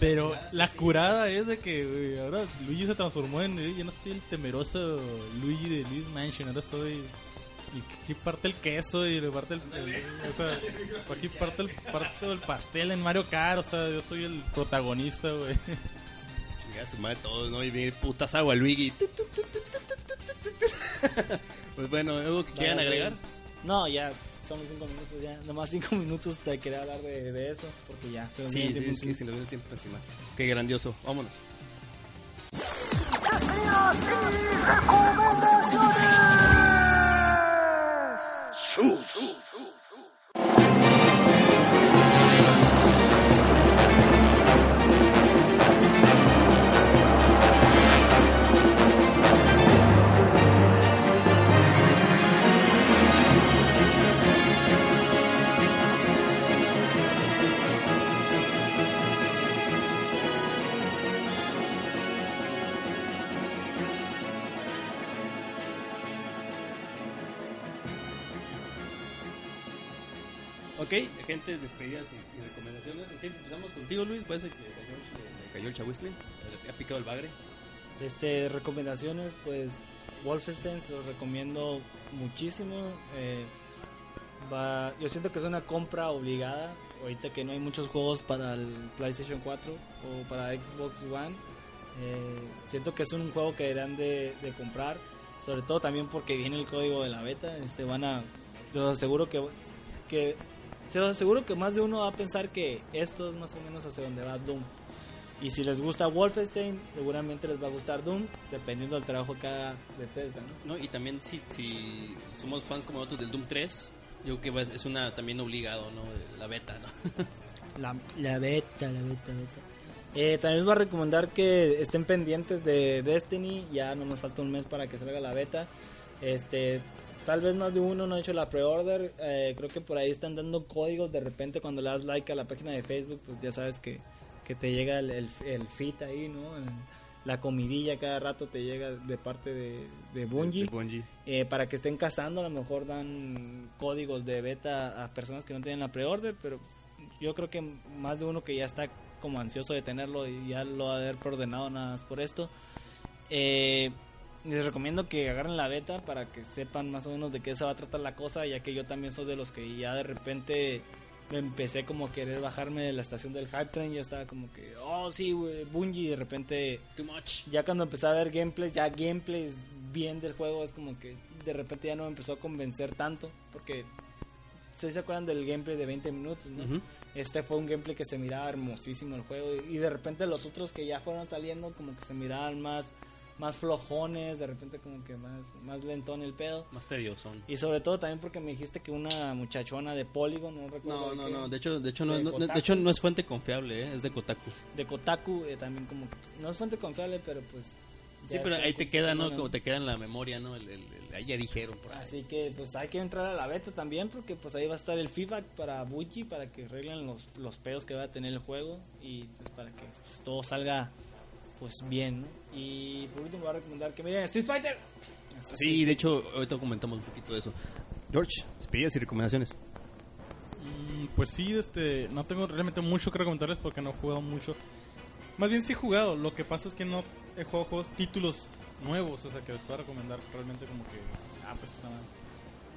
Pero la curada es de que, güey, ahora Luigi se transformó en, eh, yo no soy el temeroso Luigi de Luis Mansion, ahora soy... Y aquí parte el queso y le parte el... el- o sea, aquí parte el, parte el pastel en Mario Kart, o sea, yo soy el protagonista, güey a su madre todos, ¿no? Y viene putas agua, Luigi. pues bueno, ¿algo que quieran agregar? No, ya somos cinco minutos, ya. Nomás cinco minutos te quería hablar de, de eso, porque ya se nos sí, viene sí, tiempo. Sí, sí, se nos tiempo encima. Qué grandioso, vámonos. recomendaciones! ¡Sus! Gente, despedidas y, recomendaciones. Ok, empezamos contigo, Luis. Parece que le, cayó el chahuistle. Le ha picado el bagre. Este, recomendaciones, pues Wolfenstein se los recomiendo muchísimo. eh, yo siento que es una compra obligada. Ahorita que no hay muchos juegos para el PlayStation 4 o para Xbox One. eh, siento que es un juego que deberán de, de comprar. Sobre todo también porque viene el código de la beta. Este, van a, te aseguro que, que se los aseguro que más de uno va a pensar que esto es más o menos hacia donde va Doom. Y si les gusta Wolfenstein, seguramente les va a gustar Doom, dependiendo del trabajo que haga Bethesda, ¿no? No, y también si, si somos fans como nosotros del Doom 3, yo creo que va- es una también obligado, ¿no? La beta, ¿no? La, la beta, la beta, beta. Eh, también les voy a recomendar que estén pendientes de Destiny, ya no nos falta un mes para que salga la beta. Este, tal vez más de uno no ha hecho la pre-order, eh, creo que por ahí están dando códigos de repente cuando le das like a la página de Facebook, pues ya sabes que, que te llega el, el, el feed ahí, ¿no? El- la comidilla cada rato te llega de parte de, de Bungie. De Bungie. Eh, para que estén cazando, a lo mejor dan códigos de beta a personas que no tienen la pre-order, pero yo creo que más de uno que ya está como ansioso de tenerlo y ya lo va a haber preordenado nada más por esto. Eh, Les recomiendo que agarren la beta para que sepan más o menos de qué se va a tratar la cosa, ya que yo también soy de los que ya de repente me empecé como a querer bajarme de la estación del hype train, ya estaba como que, oh sí, güey, Bungie, y de repente Too much. ya cuando empecé a ver gameplays, ya gameplays bien del juego, es como que de repente ya no me empezó a convencer tanto, porque ¿sí se acuerdan del gameplay de 20 minutos, ¿no? Este fue un gameplay que se miraba hermosísimo el juego y de repente los otros que ya fueron saliendo como que se miraban más más flojones, de repente como que más más lentón el pedo. Más tedioso. Y sobre todo también porque me dijiste que una muchachona de Polygon, no recuerdo No, no, no. De hecho, de hecho no, De no- de hecho no es fuente confiable, ¿eh? es de Kotaku. de Kotaku, eh, también como que no es fuente confiable, pero pues Sí, pero ahí te queda, ¿no? Como te queda en la memoria, ¿no? El, el- el- ahí ya dijeron por ahí. Así que pues hay que entrar a la beta también porque pues ahí va a estar el feedback para Bungie para que arreglen los, los pedos que va a tener el juego y pues para que pues, todo salga pues bien, ¿no? Y por último voy a recomendar que miren Street Fighter. Sí, de hecho, ahorita comentamos un poquito de eso. George, despedidas y recomendaciones. Mm, Pues sí, este, no tengo realmente mucho que recomendarles porque no he jugado mucho. Más bien sí he jugado, lo que pasa es que no he jugado juegos, títulos nuevos, o sea, que les pueda recomendar realmente como que, ah, pues está mal.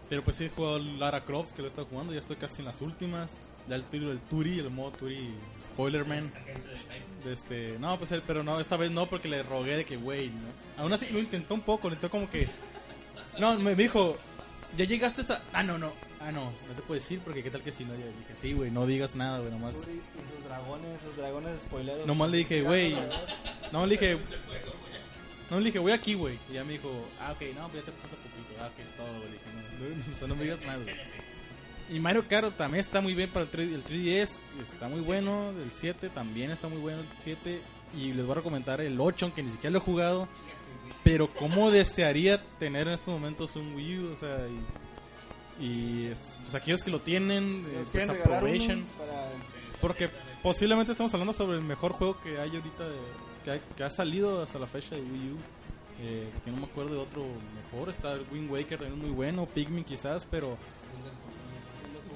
Pero pues sí he jugado Lara Croft, que lo he estado jugando, ya estoy casi en las últimas. Ya el tiro del Turi, el modo Turi Spoilerman. De Este, no, pues él, pero no, esta vez no, porque le rogué de que, güey, ¿no? Aún así lo intentó un poco, lo intentó como que... No, me dijo, ya llegaste a... Ah, no, no, ah, no, no te puedo decir porque qué tal que si no, ya dije, sí, güey, no digas nada, güey, nomás... Yuri y sus dragones, sus dragones spoileros. Nomás le dije, güey, no le dije... No le dije, voy aquí, güey. Y ya me dijo, ah, ok, no, pues ya te falta poquito. Ah, que es todo, güey. No, no me digas más, güey. Y Mario Kart también está muy bien para el, 3, el 3DS. Está muy bueno. El 7 también está muy bueno. El 7. Y les voy a recomendar el 8, aunque ni siquiera lo he jugado. Pero cómo desearía tener en estos momentos un Wii U. O sea, y, y es- pues aquellos que lo tienen, Si eh, pues aprovechen. para- Porque posiblemente estamos hablando sobre el mejor juego que hay ahorita, de- que, hay- que ha salido hasta la fecha de Wii U. Eh, porque no me acuerdo de otro mejor. Está el Wind Waker también muy bueno, Pikmin quizás, pero.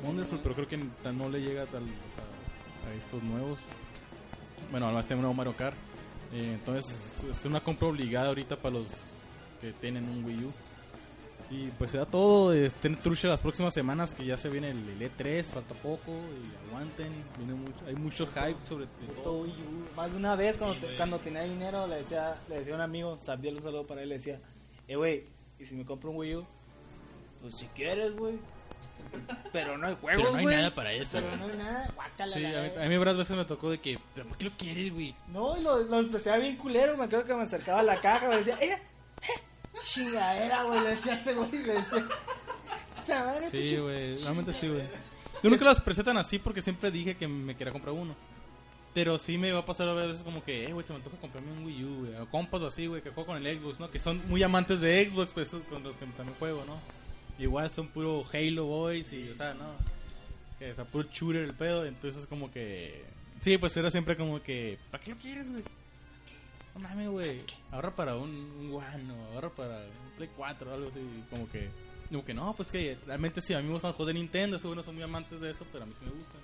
Wonderful, pero creo que no le llega tal, o sea, a estos nuevos. Bueno, además este nuevo Mario Kart. Eh, entonces es- una compra obligada ahorita para los que tienen un Wii U. Y pues se da todo, estén trucha las próximas semanas que ya se viene el, el E3, falta poco y aguanten, viene mucho, hay mucho hype sobre todo. Wii U. Más de una vez cuando, te- cuando tenía dinero le decía, le decía a un amigo, Sabdiel un saludo para él, le decía, eh güey, ¿y si me compro un Wii U? Pues si quieres, güey. Pero no hay juegos, Pero no hay güey. nada para eso, Pero güey. no hay nada, guácala Sí, la a mí, a mí varias veces me tocó de que, "¿Pero ¿por qué lo quieres, güey? No, y lo, lo empecé a bien culero, me acuerdo que me acercaba a la caja, me decía, ¡eh! eh, Chingadera, güey, le decía a ese güey, le decía. "Esa madre, Sí, pinche-". güey, realmente sí, güey. Yo nunca las presentan así porque siempre dije que me quería comprar uno. Pero sí me va a pasar a veces como que, eh, güey, se me toca comprarme un Wii U, güey. O compas o así, güey, que juego con el Xbox, ¿no? Que son muy amantes de Xbox, pues, con los que también juego, ¿no? Igual son puro Halo Boys y, o sea, ¿no? Que, o sea, puro shooter el pedo. Entonces, como que. Sí, pues era siempre como que, ¿para qué lo quieres, güey? No mames, güey. Ahorra para un, un One o ahorra para un Play 4 o algo así. Como que. Digo que no, pues que realmente sí, a mí me gustan los juegos de Nintendo. Esos no son muy amantes de eso, pero a mí sí me gustan.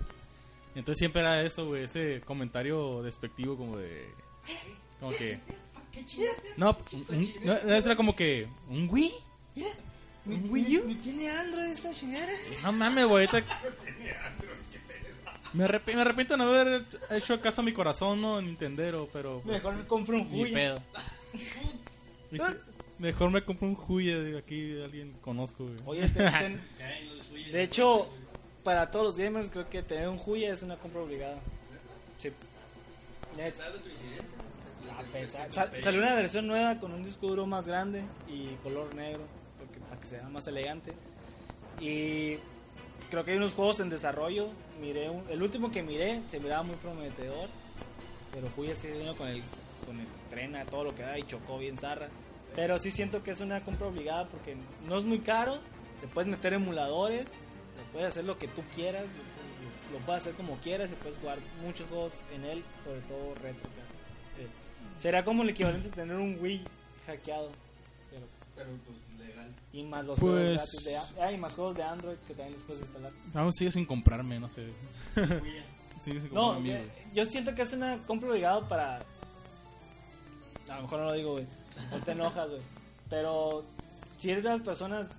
Entonces siempre era eso, güey. Ese comentario despectivo, como de. Como que. No, no, eso era como que. ¿Un Wii? ¿Un Wii U? ¿Ni tiene Android esta chingada? No mames, güey. Me, arrep- me arrepiento de no haber hecho caso a mi corazón, no, Nintendero, pero. pues, Mejor me compro un Ni Wii. pedo. Mejor me compro un Huya de aquí, alguien conozco, güey. Oye, ten- ten- de hecho, para todos los gamers, creo que tener un Huya es una compra obligada. Sí. Ya es- A pesar- sa- salió una versión nueva con un disco duro más grande y color negro, para que sea más elegante. Y creo que hay unos juegos en desarrollo. Miré un- el último que miré se miraba muy prometedor, pero Huya sí vino con el, con el tren a todo lo que da y chocó bien zarra. Pero sí siento que es una compra obligada porque no es muy caro, te puedes meter emuladores, te puedes hacer lo que tú quieras, lo puedes hacer como quieras y puedes jugar muchos juegos en él, sobre todo retro. Eh, será como el equivalente a tener un Wii hackeado. Pero, Y más los Pues- juegos gratis de ah, y más juegos de Android que también los puedes instalar. Aún sigue sin comprarme, no sé. sigue sin comprarme No, mí, yo, siento que es una compra obligada para. A lo mejor no lo digo, güey. No te enojas, güey. Pero si eres de las personas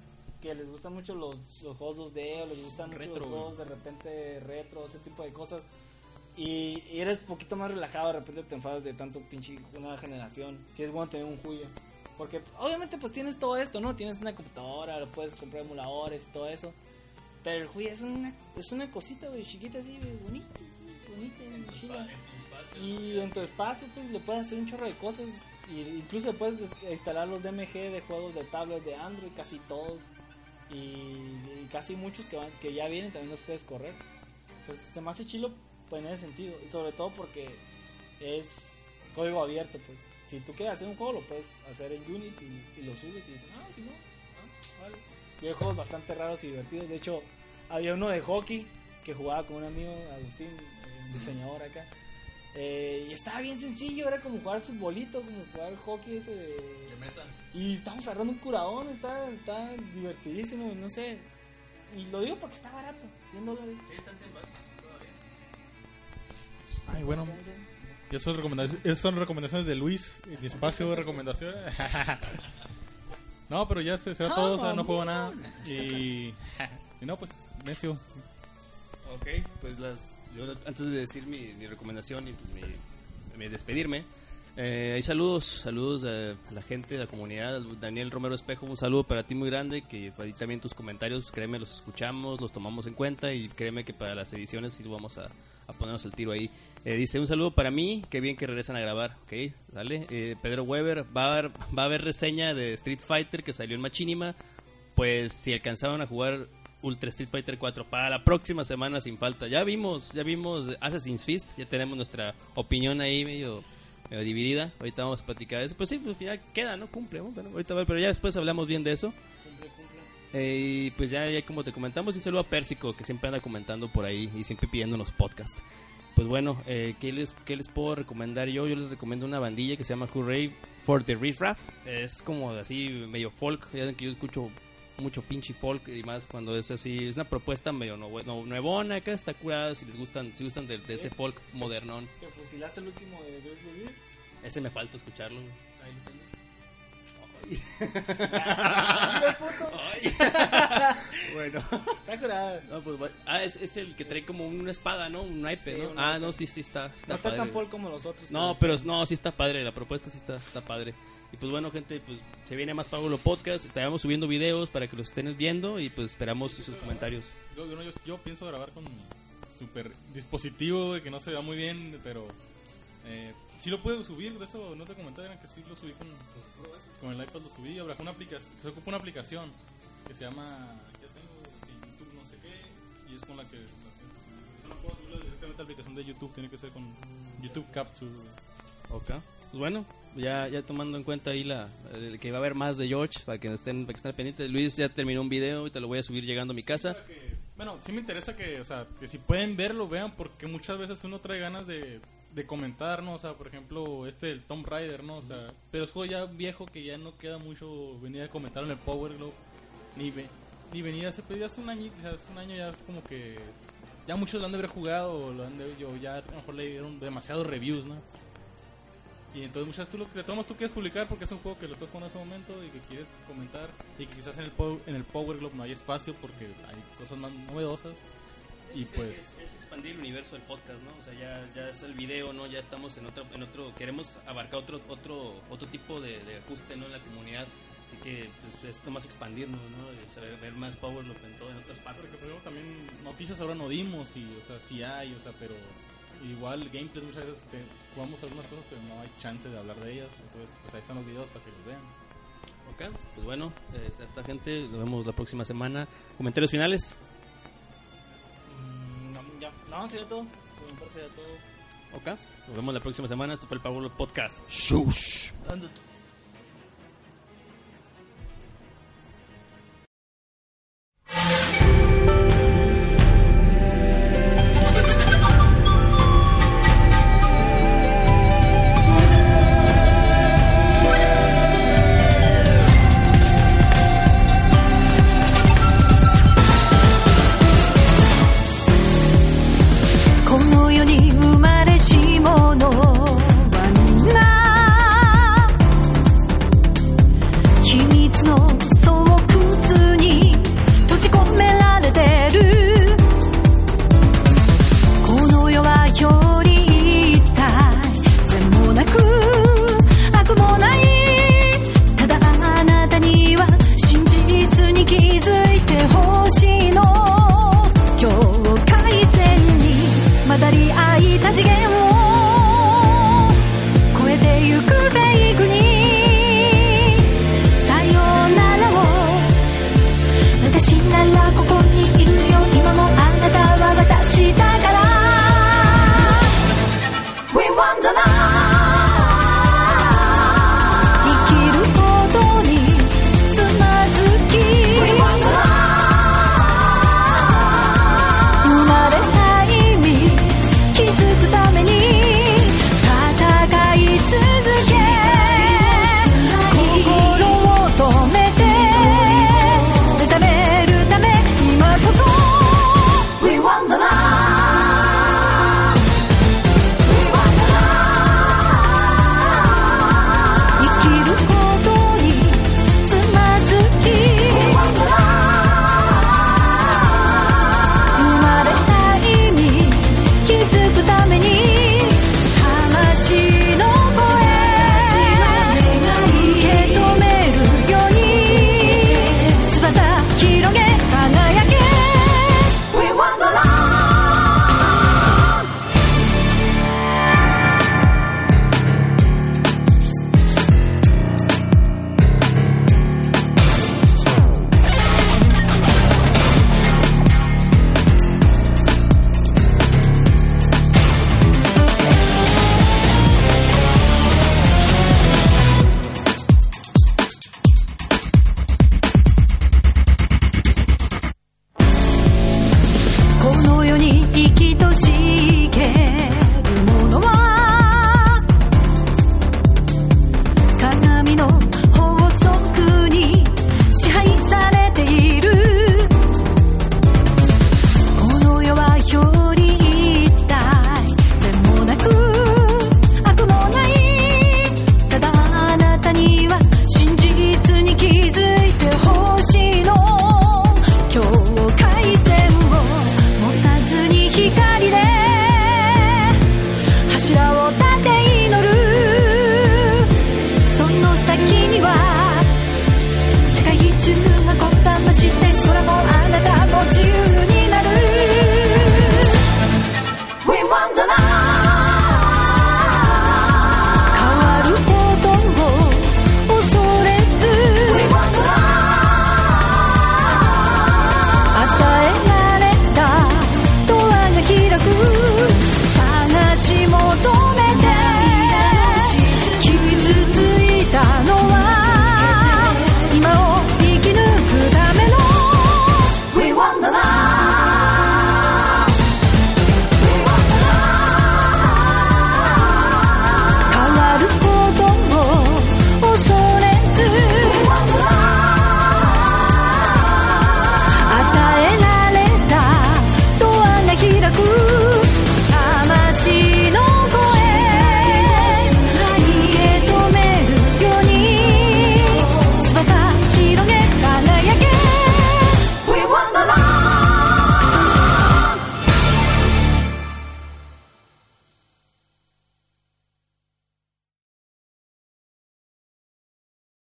que les gustan mucho los, los juegos 2D o les gustan mucho los juegos de repente retro, ese tipo de cosas, y, y eres un poquito más relajado, de repente te enfadas de tanto pinche nueva generación, si es bueno tener un Juya. Porque obviamente pues tienes todo esto, ¿no? Tienes una computadora, lo puedes comprar emuladores y todo eso. Pero el Juya es una, es una cosita, güey, chiquita así, güey, bonita, bonita, chida. Y en tu espacio, pues le puedes hacer un chorro de cosas. Y incluso le puedes des- instalar los DMG de juegos de tablet de Android, casi todos. Y, y casi muchos que, van, que ya vienen también los puedes correr. Entonces se me hace chilo pues, en ese sentido. Y sobre todo porque es código abierto. pues Si tú quieres hacer un juego, lo puedes hacer en Unity y, y lo subes y dices, ah, si no, ah, vale. Y hay juegos bastante raros y divertidos. De hecho, había uno de hockey que jugaba con un amigo, Agustín, un diseñador acá. Eh, y estaba bien sencillo, era como jugar futbolito, como jugar hockey ese de... mesa. Y estamos agarrando un curadón, está, está divertidísimo, no sé. Y lo digo porque está barato, 100 dólares. Ay, bueno. Son recomendaciones, esas son recomendaciones de Luis, mi espacio de recomendaciones. no, pero ya se será todo, o sea, no juego nada. Y, y no, pues, necio. Ok, pues las, yo antes de decir mi, mi recomendación y pues mi, mi despedirme, eh, hay saludos, saludos a la gente, a la comunidad. Daniel Romero Espejo, un saludo para ti muy grande, que ahí también tus comentarios, créeme, los escuchamos, los tomamos en cuenta y créeme que para las ediciones sí vamos a, a ponernos el tiro ahí. Eh, dice, un saludo para mí, qué bien que regresan a grabar, ok, dale. Eh, Pedro Weber, va a, haber, va a haber reseña de Street Fighter que salió en Machinima, pues si alcanzaban a jugar Ultra Street Fighter 4 para la próxima semana sin falta. Ya vimos, ya vimos Assassin's Fist, ya tenemos nuestra opinión ahí medio, medio dividida. Ahorita vamos a platicar de eso. Pues sí, pues ya queda, ¿no? Cumple, ¿no? Bueno, ahorita va, pero ya después hablamos bien de eso. Eh, pues ya, ya como te comentamos, un saludo a Pérsico que siempre anda comentando por ahí y siempre pidiéndonos podcast. Pues bueno, eh, ¿qué, les, ¿qué les puedo recomendar yo? Yo les recomiendo una bandilla que se llama Hooray for the Riff Raff. Es como así medio folk, ya saben que yo escucho mucho pinche folk y más cuando es así, es una propuesta medio no, no- nuevona, acá está curada si les gustan, si gustan de, de ese folk modernón. ¿Te fusilaste el último de? Ese me falta escucharlo. Ahí lo tengo. Bueno, Está curado. No, pues, ah, es, es el que trae como una espada, ¿no? Un naipe, Sí, ¿no? un Ah, naipe. no, sí, sí está, está No está padre. tan folk como los otros. No, pero no, sí está padre, la propuesta sí está, está padre. Y pues bueno, gente, pues se viene más Pablo Podcast, estaremos subiendo videos para que los estén viendo y pues esperamos sus comentarios. Yo, yo, yo, yo pienso grabar con super dispositivo que no se vea muy bien, pero eh, sí lo puedo subir. De eso no te comenté que sí lo subí con, con el iPad, lo subí. Habrá una aplicación, se ocupa una aplicación que se llama, ya tengo, YouTube no sé qué, y es con la que. No puedo subirlo directamente a la aplicación de YouTube, tiene que ser con YouTube Capture. Ok. Pues bueno, ya, ya tomando en cuenta ahí la, el que va a haber más de George, para que estén, para que estén pendientes. Luis ya terminó un video y te lo voy a subir llegando a mi casa. Bueno, sí me interesa que, o sea, que si pueden verlo, vean, porque muchas veces uno trae ganas de, de comentar, ¿no? O sea, por ejemplo, este, el Tomb Raider, ¿no? O sea, pero es juego ya viejo que ya no queda mucho venir a comentar en el Power Globe, ni, ve- ni venir hace, pues ya hace un año, o sea, hace un año ya como que ya muchos lo han de haber jugado, o lo han de, yo ya a lo mejor le dieron demasiados reviews, ¿no? Y entonces muchas tú lo que tomas tú quieres publicar porque es un juego que lo estás jugando en ese momento y que quieres comentar y que quizás en el Power, en el Power Globe no hay espacio porque hay cosas más novedosas y pues es, es expandir el universo del podcast, ¿no? O sea, ya, ya es el video, ¿no? Ya estamos en otro, en otro, queremos abarcar otro, otro, otro tipo de, de ajuste, ¿no? En la comunidad. Así que pues, es nomás expandirnos, ¿no? Y, o sea, ver, más Power Loop en todo, en otras partes. porque por ejemplo también noticias ahora no dimos y o sea sí hay o sea pero igual gameplay muchas veces jugamos algunas cosas pero no hay chance de hablar de ellas entonces pues ahí están los videos para que los vean Ok, pues bueno, eh, a esta gente, nos vemos la próxima semana. Comentarios finales. Mm, no, ya, no, sería todo. Sería todo. Ok, nos vemos la próxima semana. Esto fue el Loop Podcast. shush.